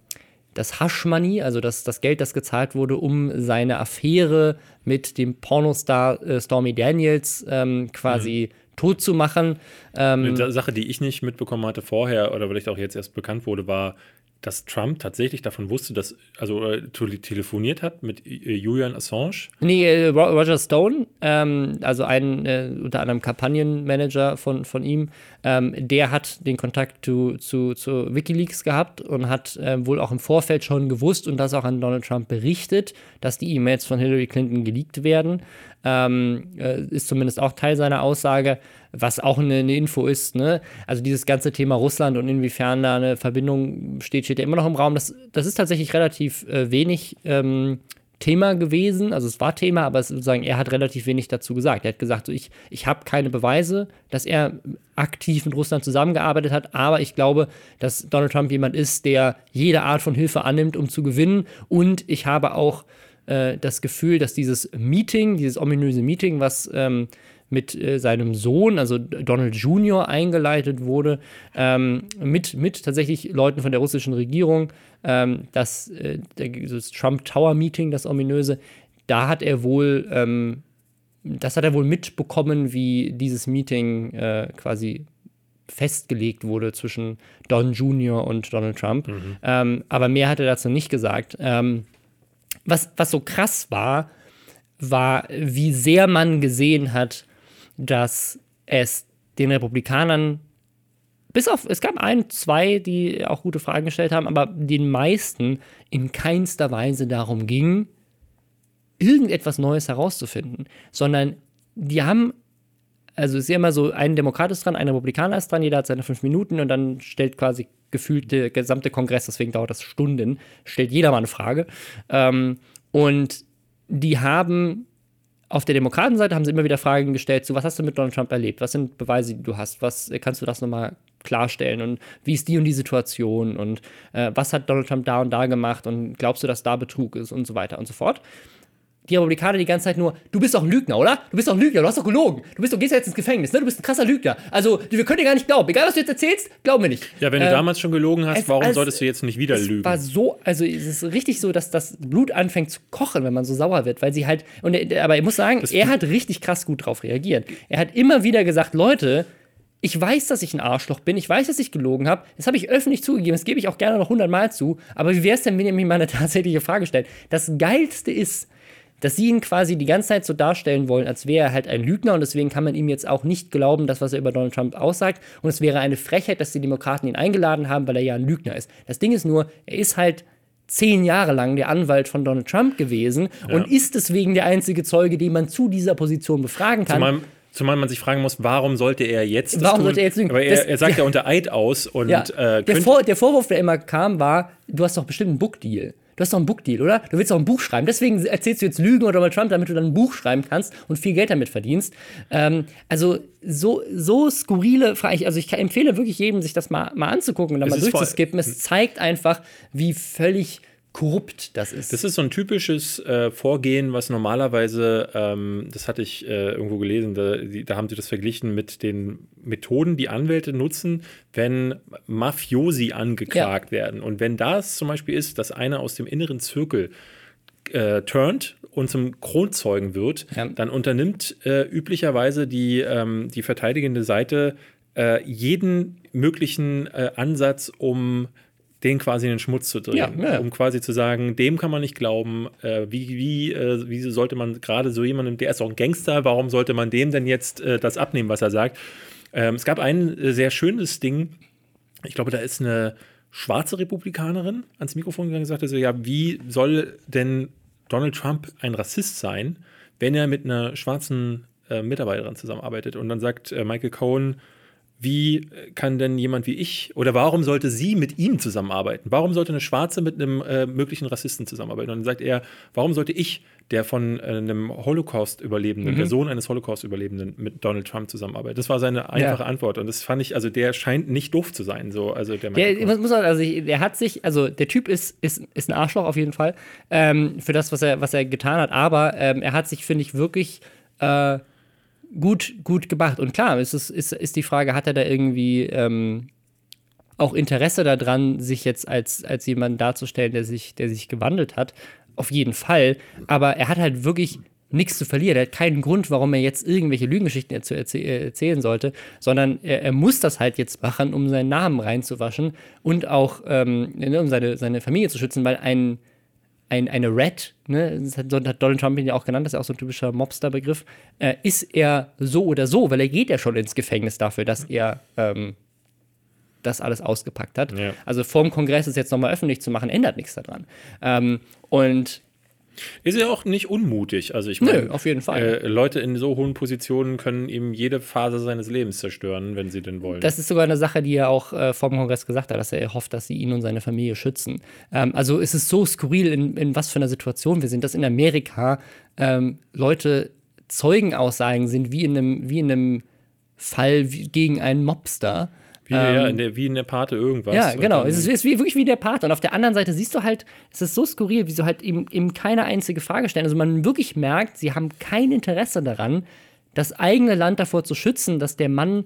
Speaker 2: das Hush Money, also das, das Geld, das gezahlt wurde, um seine Affäre mit dem Pornostar äh, Stormy Daniels ähm, quasi tot zu machen. Ähm,
Speaker 1: Eine Sache, die ich nicht mitbekommen hatte vorher oder vielleicht auch jetzt erst bekannt wurde, war, dass Trump tatsächlich davon wusste, dass, also äh, telefoniert hat mit äh, Julian Assange?
Speaker 2: Nee, äh, Roger Stone, ähm, also ein äh, unter anderem Kampagnenmanager von, von ihm, ähm, der hat den Kontakt zu, zu, zu Wikileaks gehabt und hat äh, wohl auch im Vorfeld schon gewusst und das auch an Donald Trump berichtet, dass die E-Mails von Hillary Clinton geleakt werden. Ähm, äh, ist zumindest auch Teil seiner Aussage, was auch eine, eine, Info ist. Ne? Also dieses ganze Thema Russland und inwiefern da eine Verbindung steht, steht ja immer noch im Raum. Das, das ist tatsächlich relativ äh, wenig ähm, Thema gewesen. Also es war Thema, aber sozusagen, er hat relativ wenig dazu gesagt. Er hat gesagt, so, ich, ich habe keine Beweise, dass er aktiv mit Russland zusammengearbeitet hat, aber ich glaube, dass Donald Trump jemand ist, der jede Art von Hilfe annimmt, um zu gewinnen. Und ich habe auch äh, das Gefühl, dass dieses Meeting, dieses ominöse Meeting, was ähm, mit äh, seinem Sohn, also Donald Jr., eingeleitet wurde, ähm, mit, mit tatsächlich Leuten von der russischen Regierung, ähm, das, äh, das Trump Tower Meeting, das ominöse, da hat er wohl, ähm, das hat er wohl mitbekommen, wie dieses Meeting äh, quasi festgelegt wurde zwischen Don Jr. und Donald Trump. Mhm. Ähm, aber mehr hat er dazu nicht gesagt. Ähm, was, was so krass war, war, wie sehr man gesehen hat, dass es den Republikanern bis auf, es gab ein, zwei, die auch gute Fragen gestellt haben, aber den meisten in keinster Weise darum ging, irgendetwas Neues herauszufinden, sondern die haben, also es ist ja immer so, ein Demokrat ist dran, ein Republikaner ist dran, jeder hat seine fünf Minuten und dann stellt quasi gefühlt der gesamte Kongress, deswegen dauert das Stunden, stellt jeder mal eine Frage. Ähm, und die haben auf der Demokratenseite haben sie immer wieder Fragen gestellt zu, was hast du mit Donald Trump erlebt? Was sind Beweise, die du hast? Was kannst du das nochmal klarstellen? Und wie ist die und die Situation? Und äh, was hat Donald Trump da und da gemacht? Und glaubst du, dass da Betrug ist? Und so weiter und so fort die Republikaner die ganze Zeit nur, du bist doch ein Lügner, oder? Du bist doch ein Lügner, du hast doch gelogen. Du bist doch, gehst jetzt ins Gefängnis, ne? Du bist ein krasser Lügner. Also, wir können dir gar nicht glauben. Egal, was du jetzt erzählst, glauben wir nicht.
Speaker 1: Ja, wenn du äh, damals schon gelogen hast, warum als, solltest du jetzt nicht wieder
Speaker 2: es
Speaker 1: lügen?
Speaker 2: war so, also es ist richtig so, dass das Blut anfängt zu kochen, wenn man so sauer wird, weil sie halt, und aber ich muss sagen, das er hat richtig krass gut drauf reagiert. Er hat immer wieder gesagt, Leute, ich weiß, dass ich ein Arschloch bin. Ich weiß, dass ich gelogen habe. Das habe ich öffentlich zugegeben. Das gebe ich auch gerne noch hundertmal zu. Aber wie wäre es denn, wenn ihr mir mal eine [LAUGHS] tatsächliche Frage stellt? Das Geilste ist, dass sie ihn quasi die ganze Zeit so darstellen wollen, als wäre er halt ein Lügner und deswegen kann man ihm jetzt auch nicht glauben, das, was er über Donald Trump aussagt. Und es wäre eine Frechheit, dass die Demokraten ihn eingeladen haben, weil er ja ein Lügner ist. Das Ding ist nur, er ist halt zehn Jahre lang der Anwalt von Donald Trump gewesen ja. und ist deswegen der einzige Zeuge, den man zu dieser Position befragen kann.
Speaker 1: Zumal, man sich fragen muss, warum sollte er jetzt
Speaker 2: Warum sollte er jetzt lügen?
Speaker 1: Aber er, er sagt [LAUGHS] ja, ja unter Eid aus und ja.
Speaker 2: äh, der, Vor, der Vorwurf, der immer kam, war, du hast doch bestimmt einen Bookdeal du hast doch einen Bookdeal, oder? Du willst doch ein Buch schreiben. Deswegen erzählst du jetzt Lügen oder Donald Trump, damit du dann ein Buch schreiben kannst und viel Geld damit verdienst. Ähm, also so, so skurrile Fragen. Also ich empfehle wirklich jedem, sich das mal, mal anzugucken und dann es mal durchzuskippen. Es zeigt einfach, wie völlig korrupt das ist.
Speaker 1: Das ist so ein typisches äh, Vorgehen, was normalerweise, ähm, das hatte ich äh, irgendwo gelesen, da, die, da, haben sie das verglichen mit den Methoden, die Anwälte nutzen, wenn Mafiosi angeklagt ja. werden. Und wenn das zum Beispiel ist, dass einer aus dem inneren Zirkel äh, turnt und zum Kronzeugen wird, ja. dann unternimmt äh, üblicherweise die, ähm, die verteidigende Seite äh, jeden möglichen äh, Ansatz, um den quasi in den Schmutz zu drehen, ja, ja. um quasi zu sagen, dem kann man nicht glauben, äh, wie, wie, äh, wie sollte man gerade so jemandem, der ist auch ein Gangster, warum sollte man dem denn jetzt äh, das abnehmen, was er sagt? Ähm, es gab ein äh, sehr schönes Ding, ich glaube, da ist eine schwarze Republikanerin ans Mikrofon gegangen und sagte so, ja, wie soll denn Donald Trump ein Rassist sein, wenn er mit einer schwarzen äh, Mitarbeiterin zusammenarbeitet? Und dann sagt äh, Michael Cohen, wie kann denn jemand wie ich oder warum sollte sie mit ihm zusammenarbeiten? Warum sollte eine Schwarze mit einem äh, möglichen Rassisten zusammenarbeiten? Und dann sagt er, warum sollte ich, der von äh, einem Holocaust-Überlebenden, mhm. der Sohn eines Holocaust-Überlebenden, mit Donald Trump zusammenarbeiten? Das war seine einfache ja. Antwort. Und das fand ich, also der scheint nicht doof zu sein. So, also der,
Speaker 2: der muss also der hat sich, also der Typ ist, ist, ist ein Arschloch auf jeden Fall ähm, für das, was er, was er getan hat. Aber ähm, er hat sich, finde ich, wirklich äh, gut, gut gemacht. Und klar, ist, ist, ist die Frage, hat er da irgendwie ähm, auch Interesse daran, sich jetzt als, als jemand darzustellen, der sich, der sich gewandelt hat? Auf jeden Fall. Aber er hat halt wirklich nichts zu verlieren. Er hat keinen Grund, warum er jetzt irgendwelche Lügengeschichten erzäh erzählen sollte, sondern er, er, muss das halt jetzt machen, um seinen Namen reinzuwaschen und auch ähm, ne, um seine, seine Familie zu schützen, weil ein, ein, eine Red, ne, das hat, Donald Trump ihn ja auch genannt, das ist ja auch so ein typischer Mobster-Begriff, äh, ist er so oder so, weil er geht ja schon ins Gefängnis dafür, dass er ähm, das alles ausgepackt hat. Ja. Also vorm Kongress es jetzt nochmal öffentlich zu machen, ändert nichts daran. Ähm, und
Speaker 1: ist ja auch nicht unmutig. Also ich
Speaker 2: meine, auf jeden Fall.
Speaker 1: Äh, Leute in so hohen Positionen können eben jede Phase seines Lebens zerstören, wenn sie denn wollen.
Speaker 2: Das ist sogar eine Sache, die er auch äh, vor dem Kongress gesagt hat, dass er hofft, dass sie ihn und seine Familie schützen. Ähm, also es ist so skurril, in, in, was für einer Situation wir sind, dass in Amerika ähm, Leute Zeugenaussagen sind, wie in einem, wie in einem Fall gegen einen Mobster
Speaker 1: wie, ähm, ja, in der, wie in der Pate irgendwas.
Speaker 2: Ja, genau. Es ist, ist wie, wirklich wie der Pate. Und auf der anderen Seite siehst du halt, es ist so skurril, wie sie halt eben, eben keine einzige Frage stellen. Also man wirklich merkt, sie haben kein Interesse daran, das eigene Land davor zu schützen, dass der Mann,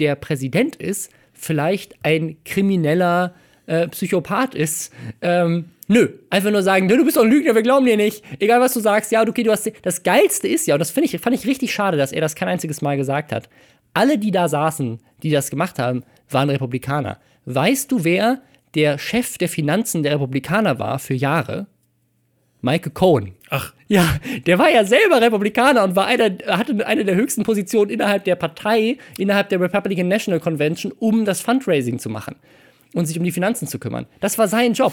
Speaker 2: der Präsident ist, vielleicht ein krimineller äh, Psychopath ist. Ähm, nö, einfach nur sagen, du bist doch ein Lügner, wir glauben dir nicht. Egal was du sagst, ja, okay, du hast. Das Geilste ist ja, und das ich, fand ich richtig schade, dass er das kein einziges Mal gesagt hat alle, die da saßen, die das gemacht haben, waren Republikaner. Weißt du, wer der Chef der Finanzen der Republikaner war für Jahre? Michael Cohen.
Speaker 1: Ach.
Speaker 2: Ja, der war ja selber Republikaner und war einer, hatte eine der höchsten Positionen innerhalb der Partei, innerhalb der Republican National Convention, um das Fundraising zu machen und sich um die Finanzen zu kümmern. Das war sein Job.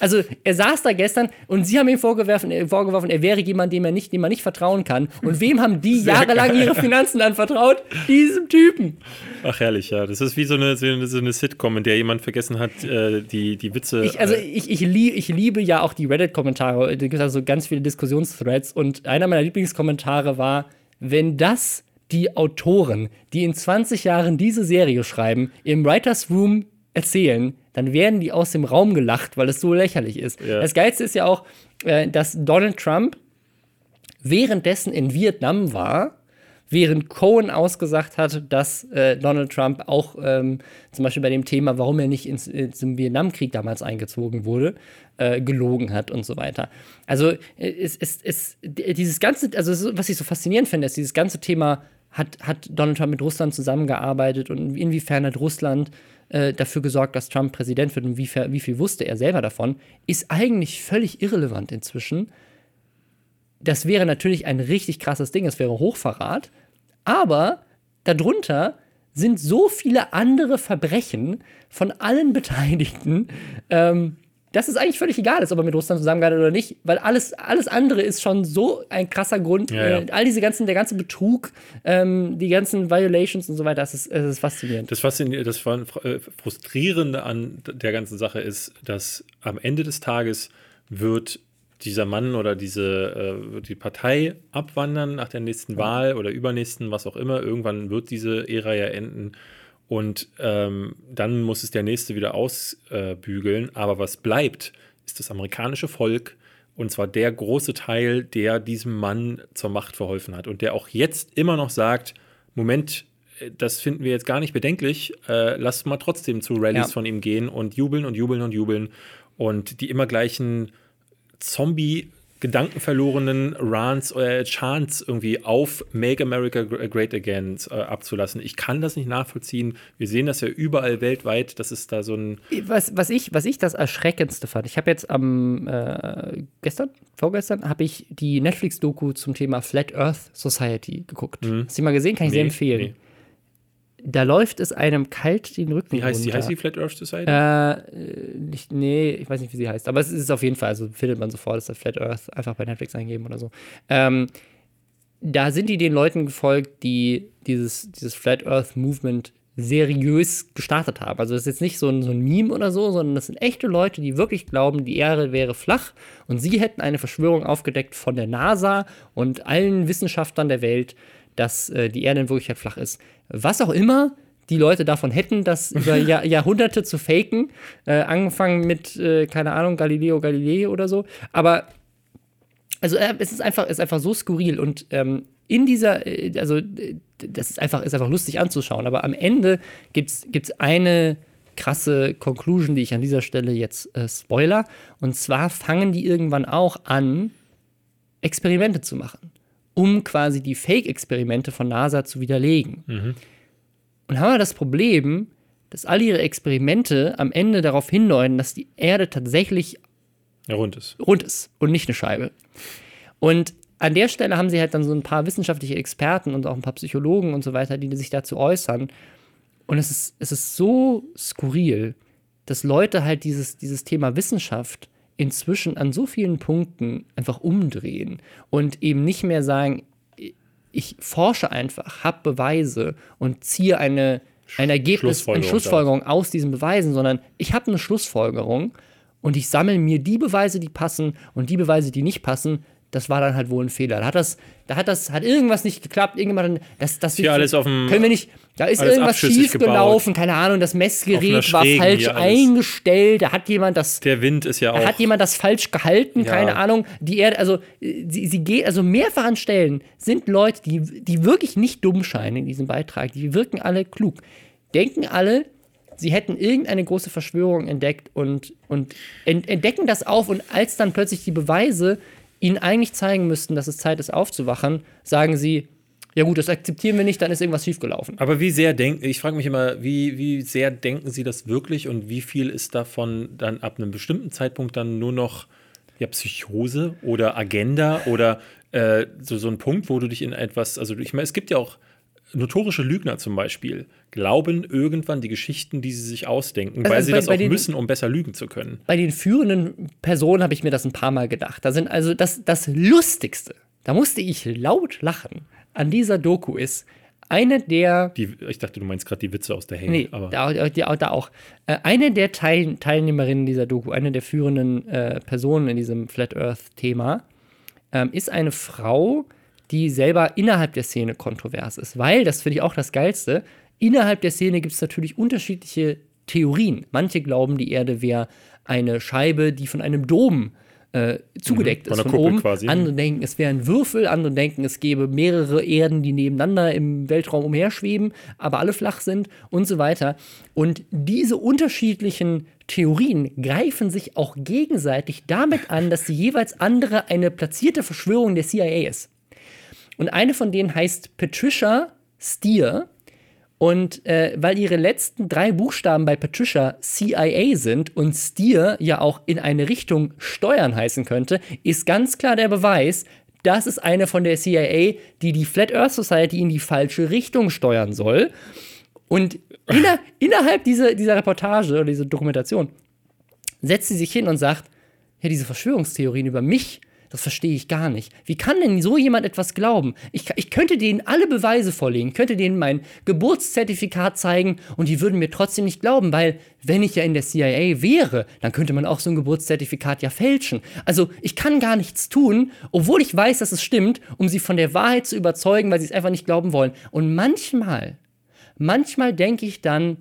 Speaker 2: Also er saß da gestern und sie haben ihm vorgeworfen, äh, vorgeworfen, er wäre jemand, dem er nicht, dem man nicht vertrauen kann. Und wem haben die Sehr jahrelang geil. ihre Finanzen anvertraut? Diesem Typen.
Speaker 1: Ach herrlich, ja. Das ist wie so eine, so eine Sitcom, in der jemand vergessen hat, äh, die, die Witze.
Speaker 2: Ich, also ich, ich, lieb, ich liebe ja auch die Reddit-Kommentare. Da gibt es also ganz viele Diskussionsthreads und einer meiner Lieblingskommentare war, wenn das die Autoren, die in 20 Jahren diese Serie schreiben, im Writers Room erzählen, dann werden die aus dem Raum gelacht, weil es so lächerlich ist. Ja. Das Geilste ist ja auch, äh, dass Donald Trump währenddessen in Vietnam war, während Cohen ausgesagt hat, dass äh, Donald Trump auch ähm, zum Beispiel bei dem Thema, warum er nicht ins, ins Vietnamkrieg damals eingezogen wurde, äh, gelogen hat und so weiter. Also äh, es, es, es, dieses ganze, also was ich so faszinierend finde, ist dieses ganze Thema, hat, hat Donald Trump mit Russland zusammengearbeitet und inwiefern hat Russland äh, dafür gesorgt, dass Trump Präsident wird und wie, wie viel wusste er selber davon, ist eigentlich völlig irrelevant inzwischen. Das wäre natürlich ein richtig krasses Ding, es wäre Hochverrat, aber darunter sind so viele andere Verbrechen von allen Beteiligten, ähm, dass es eigentlich völlig egal ist, ob er mit Russland zusammengearbeitet oder nicht, weil alles, alles andere ist schon so ein krasser Grund. Ja, ja. Äh, all diese ganzen, der ganze Betrug, ähm, die ganzen Violations und so weiter, das ist, das ist faszinierend.
Speaker 1: Das, faszinierende, das äh, Frustrierende an der ganzen Sache ist, dass am Ende des Tages wird dieser Mann oder diese äh, die Partei abwandern nach der nächsten Wahl oder übernächsten, was auch immer. Irgendwann wird diese Ära ja enden. Und ähm, dann muss es der nächste wieder ausbügeln. Äh, Aber was bleibt, ist das amerikanische Volk. Und zwar der große Teil, der diesem Mann zur Macht verholfen hat. Und der auch jetzt immer noch sagt: Moment, äh, das finden wir jetzt gar nicht bedenklich. Äh, lasst mal trotzdem zu Rallyes ja. von ihm gehen und jubeln und jubeln und jubeln. Und die immer gleichen Zombie- gedankenverlorenen Rants äh, Chants irgendwie auf Make America Great Again äh, abzulassen. Ich kann das nicht nachvollziehen. Wir sehen das ja überall weltweit. Das ist da so ein.
Speaker 2: Was, was, ich, was ich das Erschreckendste fand, ich habe jetzt am äh, gestern, vorgestern, habe ich die Netflix-Doku zum Thema Flat Earth Society geguckt. Mhm. Hast du die mal gesehen? Kann ich nee, sehr empfehlen. Nee da läuft es einem kalt den Rücken
Speaker 1: Wie heißt runter. die? Heißt die Flat Earth Society?
Speaker 2: Äh, nicht, nee, ich weiß nicht, wie sie heißt. Aber es ist auf jeden Fall, also findet man sofort, ist das Flat Earth, einfach bei Netflix eingeben oder so. Ähm, da sind die den Leuten gefolgt, die dieses, dieses Flat Earth Movement seriös gestartet haben. Also das ist jetzt nicht so ein, so ein Meme oder so, sondern das sind echte Leute, die wirklich glauben, die Erde wäre flach und sie hätten eine Verschwörung aufgedeckt von der NASA und allen Wissenschaftlern der Welt, dass äh, die Erde in Wirklichkeit flach ist. Was auch immer die Leute davon hätten, das [LAUGHS] über Jahr, Jahrhunderte zu faken, äh, angefangen mit, äh, keine Ahnung, Galileo Galilei oder so. Aber also äh, es ist einfach, ist einfach so skurril und ähm, in dieser, äh, also das ist einfach, ist einfach lustig anzuschauen, aber am Ende gibt es eine krasse Conclusion, die ich an dieser Stelle jetzt äh, spoiler. Und zwar fangen die irgendwann auch an, Experimente zu machen. Um quasi die Fake-Experimente von NASA zu widerlegen. Und haben wir das Problem, dass all ihre Experimente am Ende darauf hindeuten, dass die Erde tatsächlich
Speaker 1: Ja, rund ist.
Speaker 2: rund ist und nicht eine Scheibe. Und an der Stelle haben sie halt dann so ein paar wissenschaftliche Experten und auch ein paar Psychologen und so weiter, die sich dazu äußern. Und es ist, es ist so skurril, dass Leute halt dieses, dieses Thema Wissenschaft inzwischen an so vielen Punkten einfach umdrehen und eben nicht mehr sagen, ich forsche einfach, habe Beweise und ziehe eine, ein Ergebnis, eine
Speaker 1: Schlussfolgerung
Speaker 2: Schlussfolgerung aus diesen Beweisen, sondern ich habe eine Schlussfolgerung und ich sammle mir die Beweise, die passen und die Beweise, die nicht passen. Das war dann halt wohl ein Fehler. Da hat das, da hat das, hat irgendwas nicht geklappt. Irgendwann, das, das
Speaker 1: Hier alles auf dem-
Speaker 2: können wir nicht. Da ist irgendwas schief gelaufen, keine Ahnung. Das Messgerät war falsch eingestellt. Da hat jemand das
Speaker 1: Der Wind ist ja auch.
Speaker 2: hat jemand das falsch gehalten?
Speaker 1: Ja.
Speaker 2: Keine Ahnung. Die Erde, also sie, sie geht, also mehrfach an Stellen sind Leute, die, die wirklich nicht dumm scheinen in diesem Beitrag. Die wirken alle klug. Denken alle, sie hätten irgendeine große Verschwörung entdeckt und, und ent, entdecken das auf und als dann plötzlich die Beweise ihnen eigentlich zeigen müssten, dass es Zeit ist aufzuwachen, sagen sie, ja gut, das akzeptieren wir nicht, dann ist irgendwas schiefgelaufen.
Speaker 1: Aber wie sehr denken, ich frage mich immer, wie, wie sehr denken Sie das wirklich und wie viel ist davon dann ab einem bestimmten Zeitpunkt dann nur noch ja, Psychose oder Agenda oder äh, so, so ein Punkt, wo du dich in etwas, also ich meine, es gibt ja auch notorische Lügner zum Beispiel, glauben irgendwann die Geschichten, die sie sich ausdenken, weil
Speaker 2: also
Speaker 1: sie
Speaker 2: bei-
Speaker 1: das
Speaker 2: bei
Speaker 1: auch
Speaker 2: den-
Speaker 1: müssen, um besser lügen zu können.
Speaker 2: bei den führenden Personen habe ich mir das ein paar Mal gedacht. Da sind also das, das Lustigste, da musste ich laut lachen, an dieser Doku ist eine der,
Speaker 1: Die, ich dachte, du meinst gerade die Witze aus der Hey,
Speaker 2: nee,
Speaker 1: aber
Speaker 2: da, da, da auch, äh, eine der Teil, Teilnehmerinnen dieser Doku, eine der führenden äh, Personen in diesem Flat Earth-Thema, ähm, ist eine Frau, die selber innerhalb der Szene kontrovers ist. Weil, das finde ich auch das Geilste, innerhalb der Szene gibt es natürlich unterschiedliche Theorien. Manche glauben, die Erde wäre eine Scheibe, die von einem Dom äh, zugedeckt
Speaker 1: Mhm,
Speaker 2: ist, von oben.
Speaker 1: quasi.
Speaker 2: Andere denken, es wäre ein Würfel, andere denken, es gäbe mehrere Erden, die nebeneinander im Weltraum umherschweben, aber alle flach sind und so weiter. Und diese unterschiedlichen Theorien greifen sich auch gegenseitig damit an, dass die jeweils andere eine platzierte Verschwörung der CIA ist. Und eine von denen heißt Patricia Steer. Und äh, weil ihre letzten drei Buchstaben bei Patricia CIA sind und Steer ja auch in eine Richtung steuern heißen könnte, ist ganz klar der Beweis, das ist eine von der CIA, die die Flat Earth Society in die falsche Richtung steuern soll. Und inner, [LAUGHS] innerhalb dieser, dieser Reportage oder dieser Dokumentation setzt sie sich hin und sagt, ja, diese Verschwörungstheorien über mich, das verstehe ich gar nicht. Wie kann denn so jemand etwas glauben? Ich, ich könnte denen alle Beweise vorlegen, könnte denen mein Geburtszertifikat zeigen und die würden mir trotzdem nicht glauben, weil wenn ich ja in der CIA wäre, dann könnte man auch so ein Geburtszertifikat ja fälschen. Also ich kann gar nichts tun, obwohl ich weiß, dass es stimmt, um sie von der Wahrheit zu überzeugen, weil sie es einfach nicht glauben wollen. Und manchmal, manchmal denke ich dann,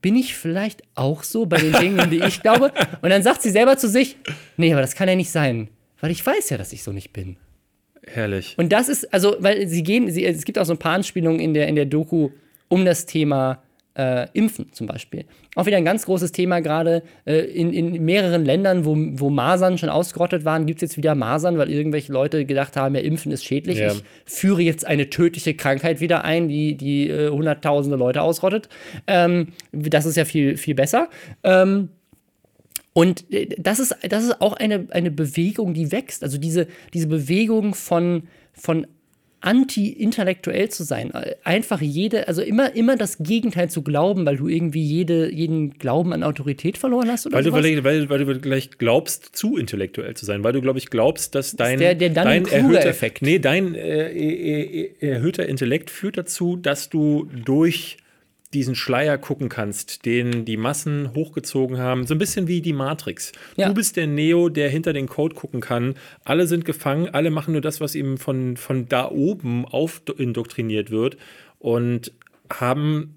Speaker 2: bin ich vielleicht auch so bei den Dingen, die ich glaube? [LAUGHS] Und dann sagt sie selber zu sich, nee, aber das kann ja nicht sein, weil ich weiß ja, dass ich so nicht bin.
Speaker 1: herrlich.
Speaker 2: Und das ist, also, weil sie gehen, sie, es gibt auch so ein paar Anspielungen in der, in der Doku um das Thema äh, Impfen zum Beispiel. Auch wieder ein ganz großes Thema gerade äh, in, in mehreren Ländern, wo, wo Masern schon ausgerottet waren, gibt es jetzt wieder Masern, weil irgendwelche Leute gedacht haben, ja, Impfen ist schädlich.
Speaker 1: Ja.
Speaker 2: Ich führe jetzt eine tödliche Krankheit wieder ein, die, die äh, hunderttausende Leute ausrottet. Ähm, das ist ja viel, viel besser. Ähm, und äh, das ist, das ist auch eine, eine Bewegung, die wächst. Also diese, diese Bewegung von, von anti-intellektuell zu sein. Einfach jede, also immer, immer das Gegenteil zu glauben, weil du irgendwie jede, jeden Glauben an Autorität verloren hast oder
Speaker 1: Weil du,
Speaker 2: sowas.
Speaker 1: weil, weil, weil du vielleicht glaubst, zu intellektuell zu sein, weil du, glaube ich, glaubst, dass dein,
Speaker 2: der- der
Speaker 1: dein
Speaker 2: Dunning-Kruger-Effekt.
Speaker 1: Nee, dein äh, äh, äh, erhöhter Intellekt führt dazu, dass du durch diesen Schleier gucken kannst, den die Massen hochgezogen haben, so ein bisschen wie die Matrix.
Speaker 2: Ja.
Speaker 1: Du bist der Neo, der hinter den Code gucken kann. Alle sind gefangen, alle machen nur das, was ihm von, von da oben aufindoktriniert wird und haben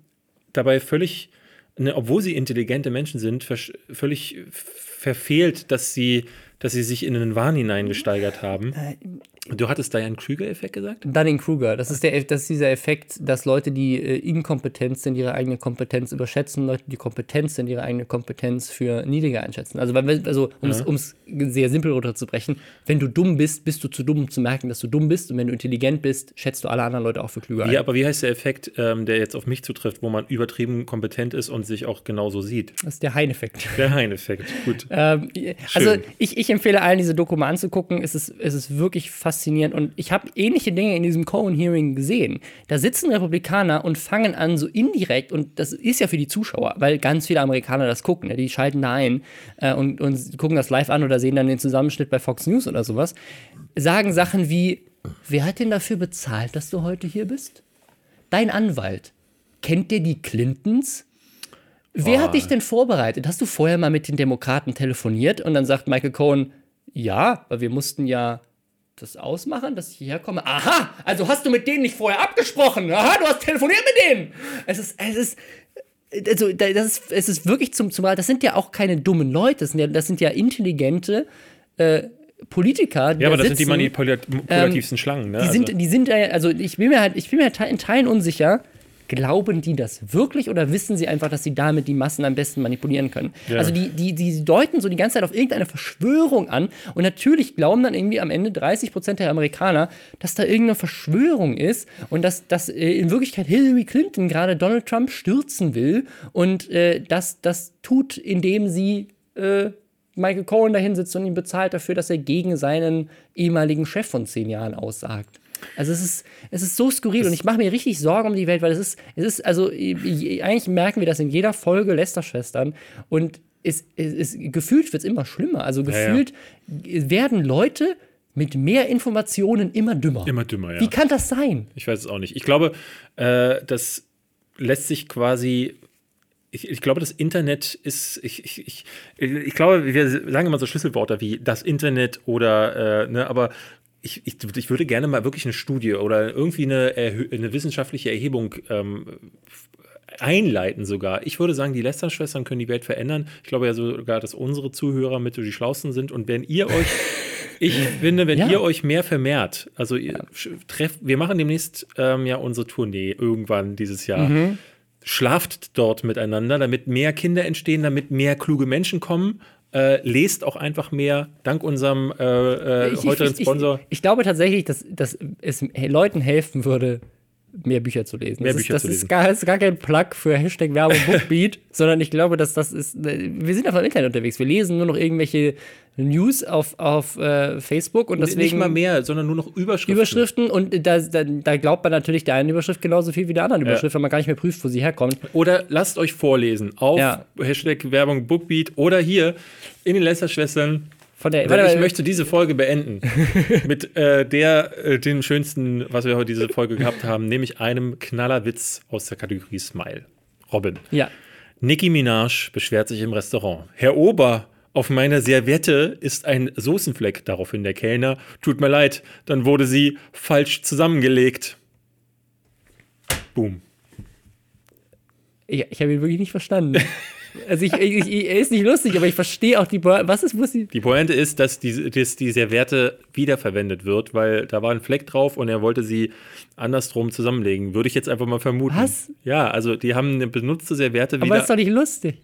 Speaker 1: dabei völlig, ne, obwohl sie intelligente Menschen sind, völlig verfehlt, dass sie, dass sie sich in einen Wahn hineingesteigert haben. Du hattest Diane-Krüger-Effekt gesagt?
Speaker 2: Dunning-Kruger. Das, ist der, das ist dieser Effekt, dass Leute, die äh, inkompetent sind, ihre eigene Kompetenz überschätzen, Leute, die kompetent sind, ihre eigene Kompetenz für niedriger einschätzen. Also, also um es
Speaker 1: Ja.
Speaker 2: sehr simpel runterzubrechen, wenn du dumm bist, bist du zu dumm, um zu merken, dass du dumm bist. Und wenn du intelligent bist, schätzt du alle anderen Leute auch für klüger ein.
Speaker 1: Ja, aber wie heißt der Effekt, ähm, der jetzt auf mich zutrifft, wo man übertrieben kompetent ist und sich auch genauso sieht?
Speaker 2: Das ist der Hein-Effekt.
Speaker 1: Der Hein-Effekt. Gut. [LAUGHS]
Speaker 2: Ähm, also ich, ich empfehle allen, diese Doku mal anzugucken. Es ist, es ist wirklich faszinierend. Und ich habe ähnliche Dinge in diesem Cohen-Hearing gesehen. Da sitzen Republikaner und fangen an, so indirekt, und das ist ja für die Zuschauer, weil ganz viele Amerikaner das gucken. Ne? Die schalten da ein äh, und, und gucken das live an oder sehen dann den Zusammenschnitt bei Fox News oder sowas. Sagen Sachen wie: Wer hat denn dafür bezahlt, dass du heute hier bist? Dein Anwalt. Kennt der die Clintons? Wer hat dich denn vorbereitet? Hast du vorher mal mit den Demokraten telefoniert? Und dann sagt Michael Cohen, ja, weil wir mussten ja das ausmachen, dass ich hierher komme. Aha, also hast du mit denen nicht vorher abgesprochen. Aha, du hast telefoniert mit denen. Es ist, es ist, also da- das ist, es ist wirklich zum, zumal, das sind ja auch keine dummen Leute, das sind ja, das sind ja intelligente äh, Politiker, die
Speaker 1: Ja, aber
Speaker 2: da
Speaker 1: das sind die
Speaker 2: sitzen.
Speaker 1: manipulat manipulativsten Schlangen, ne?
Speaker 2: Die sind,
Speaker 1: also,
Speaker 2: die sind, also ich bin mir halt, ich bin mir halt in Teilen unsicher. Glauben die das wirklich oder wissen sie einfach, dass sie damit die Massen am besten manipulieren können?
Speaker 1: Ja.
Speaker 2: Also die, die, die deuten so die ganze Zeit auf irgendeine Verschwörung an und natürlich glauben dann irgendwie am Ende 30 Prozent der Amerikaner, dass da irgendeine Verschwörung ist und dass, dass äh, in Wirklichkeit Hillary Clinton gerade Donald Trump stürzen will und äh, das, das tut, indem sie äh, Michael Cohen dahin sitzt und ihn bezahlt dafür, dass er gegen seinen ehemaligen Chef von zehn Jahren aussagt. Also es ist, es ist so skurril und ich mache mir richtig Sorgen um die Welt, weil es ist, es ist, also ich- eigentlich merken wir das in jeder Folge Lester-Schwestern und es, es, es, gefühlt wird es immer schlimmer. Also
Speaker 1: ja.
Speaker 2: gefühlt werden Leute mit mehr Informationen immer dümmer.
Speaker 1: Immer dümmer, ja.
Speaker 2: Wie kann das sein?
Speaker 1: Ich weiß es auch nicht. Ich glaube, äh, das lässt sich quasi. Ich, ich glaube, das Internet ist. Ich, ich, ich, ich glaube, wir sagen immer so Schlüsselworte wie das Internet oder. Äh, ne, aber ich, ich, ich würde gerne mal wirklich eine Studie oder irgendwie eine, eine wissenschaftliche Erhebung ähm, einleiten sogar. Ich würde sagen, die Lästernschwestern können die Welt verändern. Ich glaube ja sogar, dass unsere Zuhörer mit so die Schlausten sind. Und wenn ihr euch, [LAUGHS] ich finde, wenn
Speaker 2: Ja.
Speaker 1: ihr euch mehr vermehrt, also ihr trefft, wir machen demnächst ähm, ja unsere Tournee irgendwann dieses Jahr.
Speaker 2: Mhm.
Speaker 1: Schlaft dort miteinander, damit mehr Kinder entstehen, damit mehr kluge Menschen kommen. Äh, lest auch einfach mehr, dank unserem äh, äh,
Speaker 2: Ich-
Speaker 1: heutigen
Speaker 2: ich,
Speaker 1: Sponsor.
Speaker 2: Ich, ich glaube tatsächlich, dass, dass es Leuten helfen würde, mehr Bücher zu lesen.
Speaker 1: Mehr
Speaker 2: das
Speaker 1: Bücher
Speaker 2: ist, das
Speaker 1: zu
Speaker 2: ist
Speaker 1: lesen.
Speaker 2: Gar, das ist gar kein Plug für Hashtag Werbung [LAUGHS] Bookbeat, sondern ich glaube, dass das ist. Wir sind einfach im Internet unterwegs. Wir lesen nur noch irgendwelche News auf, auf äh, Facebook und deswegen.
Speaker 1: Nicht mal mehr, sondern nur noch Überschriften.
Speaker 2: Überschriften und da, da, da glaubt man natürlich der einen Überschrift genauso viel wie der anderen Überschrift, weil man gar nicht mehr prüft, wo sie herkommt.
Speaker 1: Oder lasst euch vorlesen auf
Speaker 2: Ja.
Speaker 1: Hashtag Werbung Bookbeat oder hier in den Lästerschwestern.
Speaker 2: Von der, warte,
Speaker 1: ich möchte diese Folge beenden [LAUGHS] mit äh, der, äh, dem schönsten, was wir heute diese Folge gehabt haben, nämlich einem Knallerwitz aus der Kategorie Smile. Robin.
Speaker 2: Ja.
Speaker 1: Nicki Minaj beschwert sich im Restaurant. Herr Ober, auf meiner Serviette ist ein Soßenfleck. Daraufhin der Kellner. Tut mir leid, dann wurde sie falsch zusammengelegt. Boom.
Speaker 2: Ich, ich habe ihn wirklich nicht verstanden. [LAUGHS] Also ich, ich, ich, er ist nicht lustig, aber ich verstehe auch die. Bo was ist, muss sie?
Speaker 1: Die Pointe ist, dass die, dass die Serviette wiederverwendet wird, weil da war ein Fleck drauf und er wollte sie andersrum zusammenlegen. Würde ich jetzt einfach mal vermuten.
Speaker 2: Was?
Speaker 1: Ja, also die haben eine benutzte Serviette
Speaker 2: Aber
Speaker 1: wieder.
Speaker 2: das ist doch nicht lustig.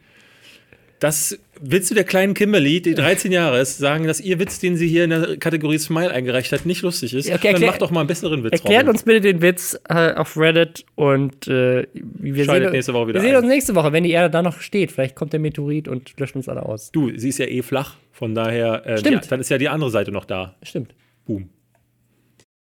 Speaker 1: Das willst du der kleinen Kimberly, die 13 Jahre ist, sagen, dass ihr Witz, den sie hier in der Kategorie Smile eingereicht hat, nicht lustig ist?
Speaker 2: Okay,
Speaker 1: Dann mach doch mal einen besseren Witz.
Speaker 2: Erklärt
Speaker 1: Robin.
Speaker 2: uns bitte den Witz äh, auf Reddit und äh, wir
Speaker 1: Schaltet
Speaker 2: sehen,
Speaker 1: nächste Woche wieder
Speaker 2: wir sehen
Speaker 1: ein.
Speaker 2: uns nächste Woche, wenn die Erde da noch steht. Vielleicht kommt der Meteorit und löscht uns alle aus.
Speaker 1: Du, sie ist ja eh flach, von daher, äh,
Speaker 2: Stimmt.
Speaker 1: Die, dann ist ja die andere Seite noch da.
Speaker 2: Stimmt.
Speaker 1: Boom.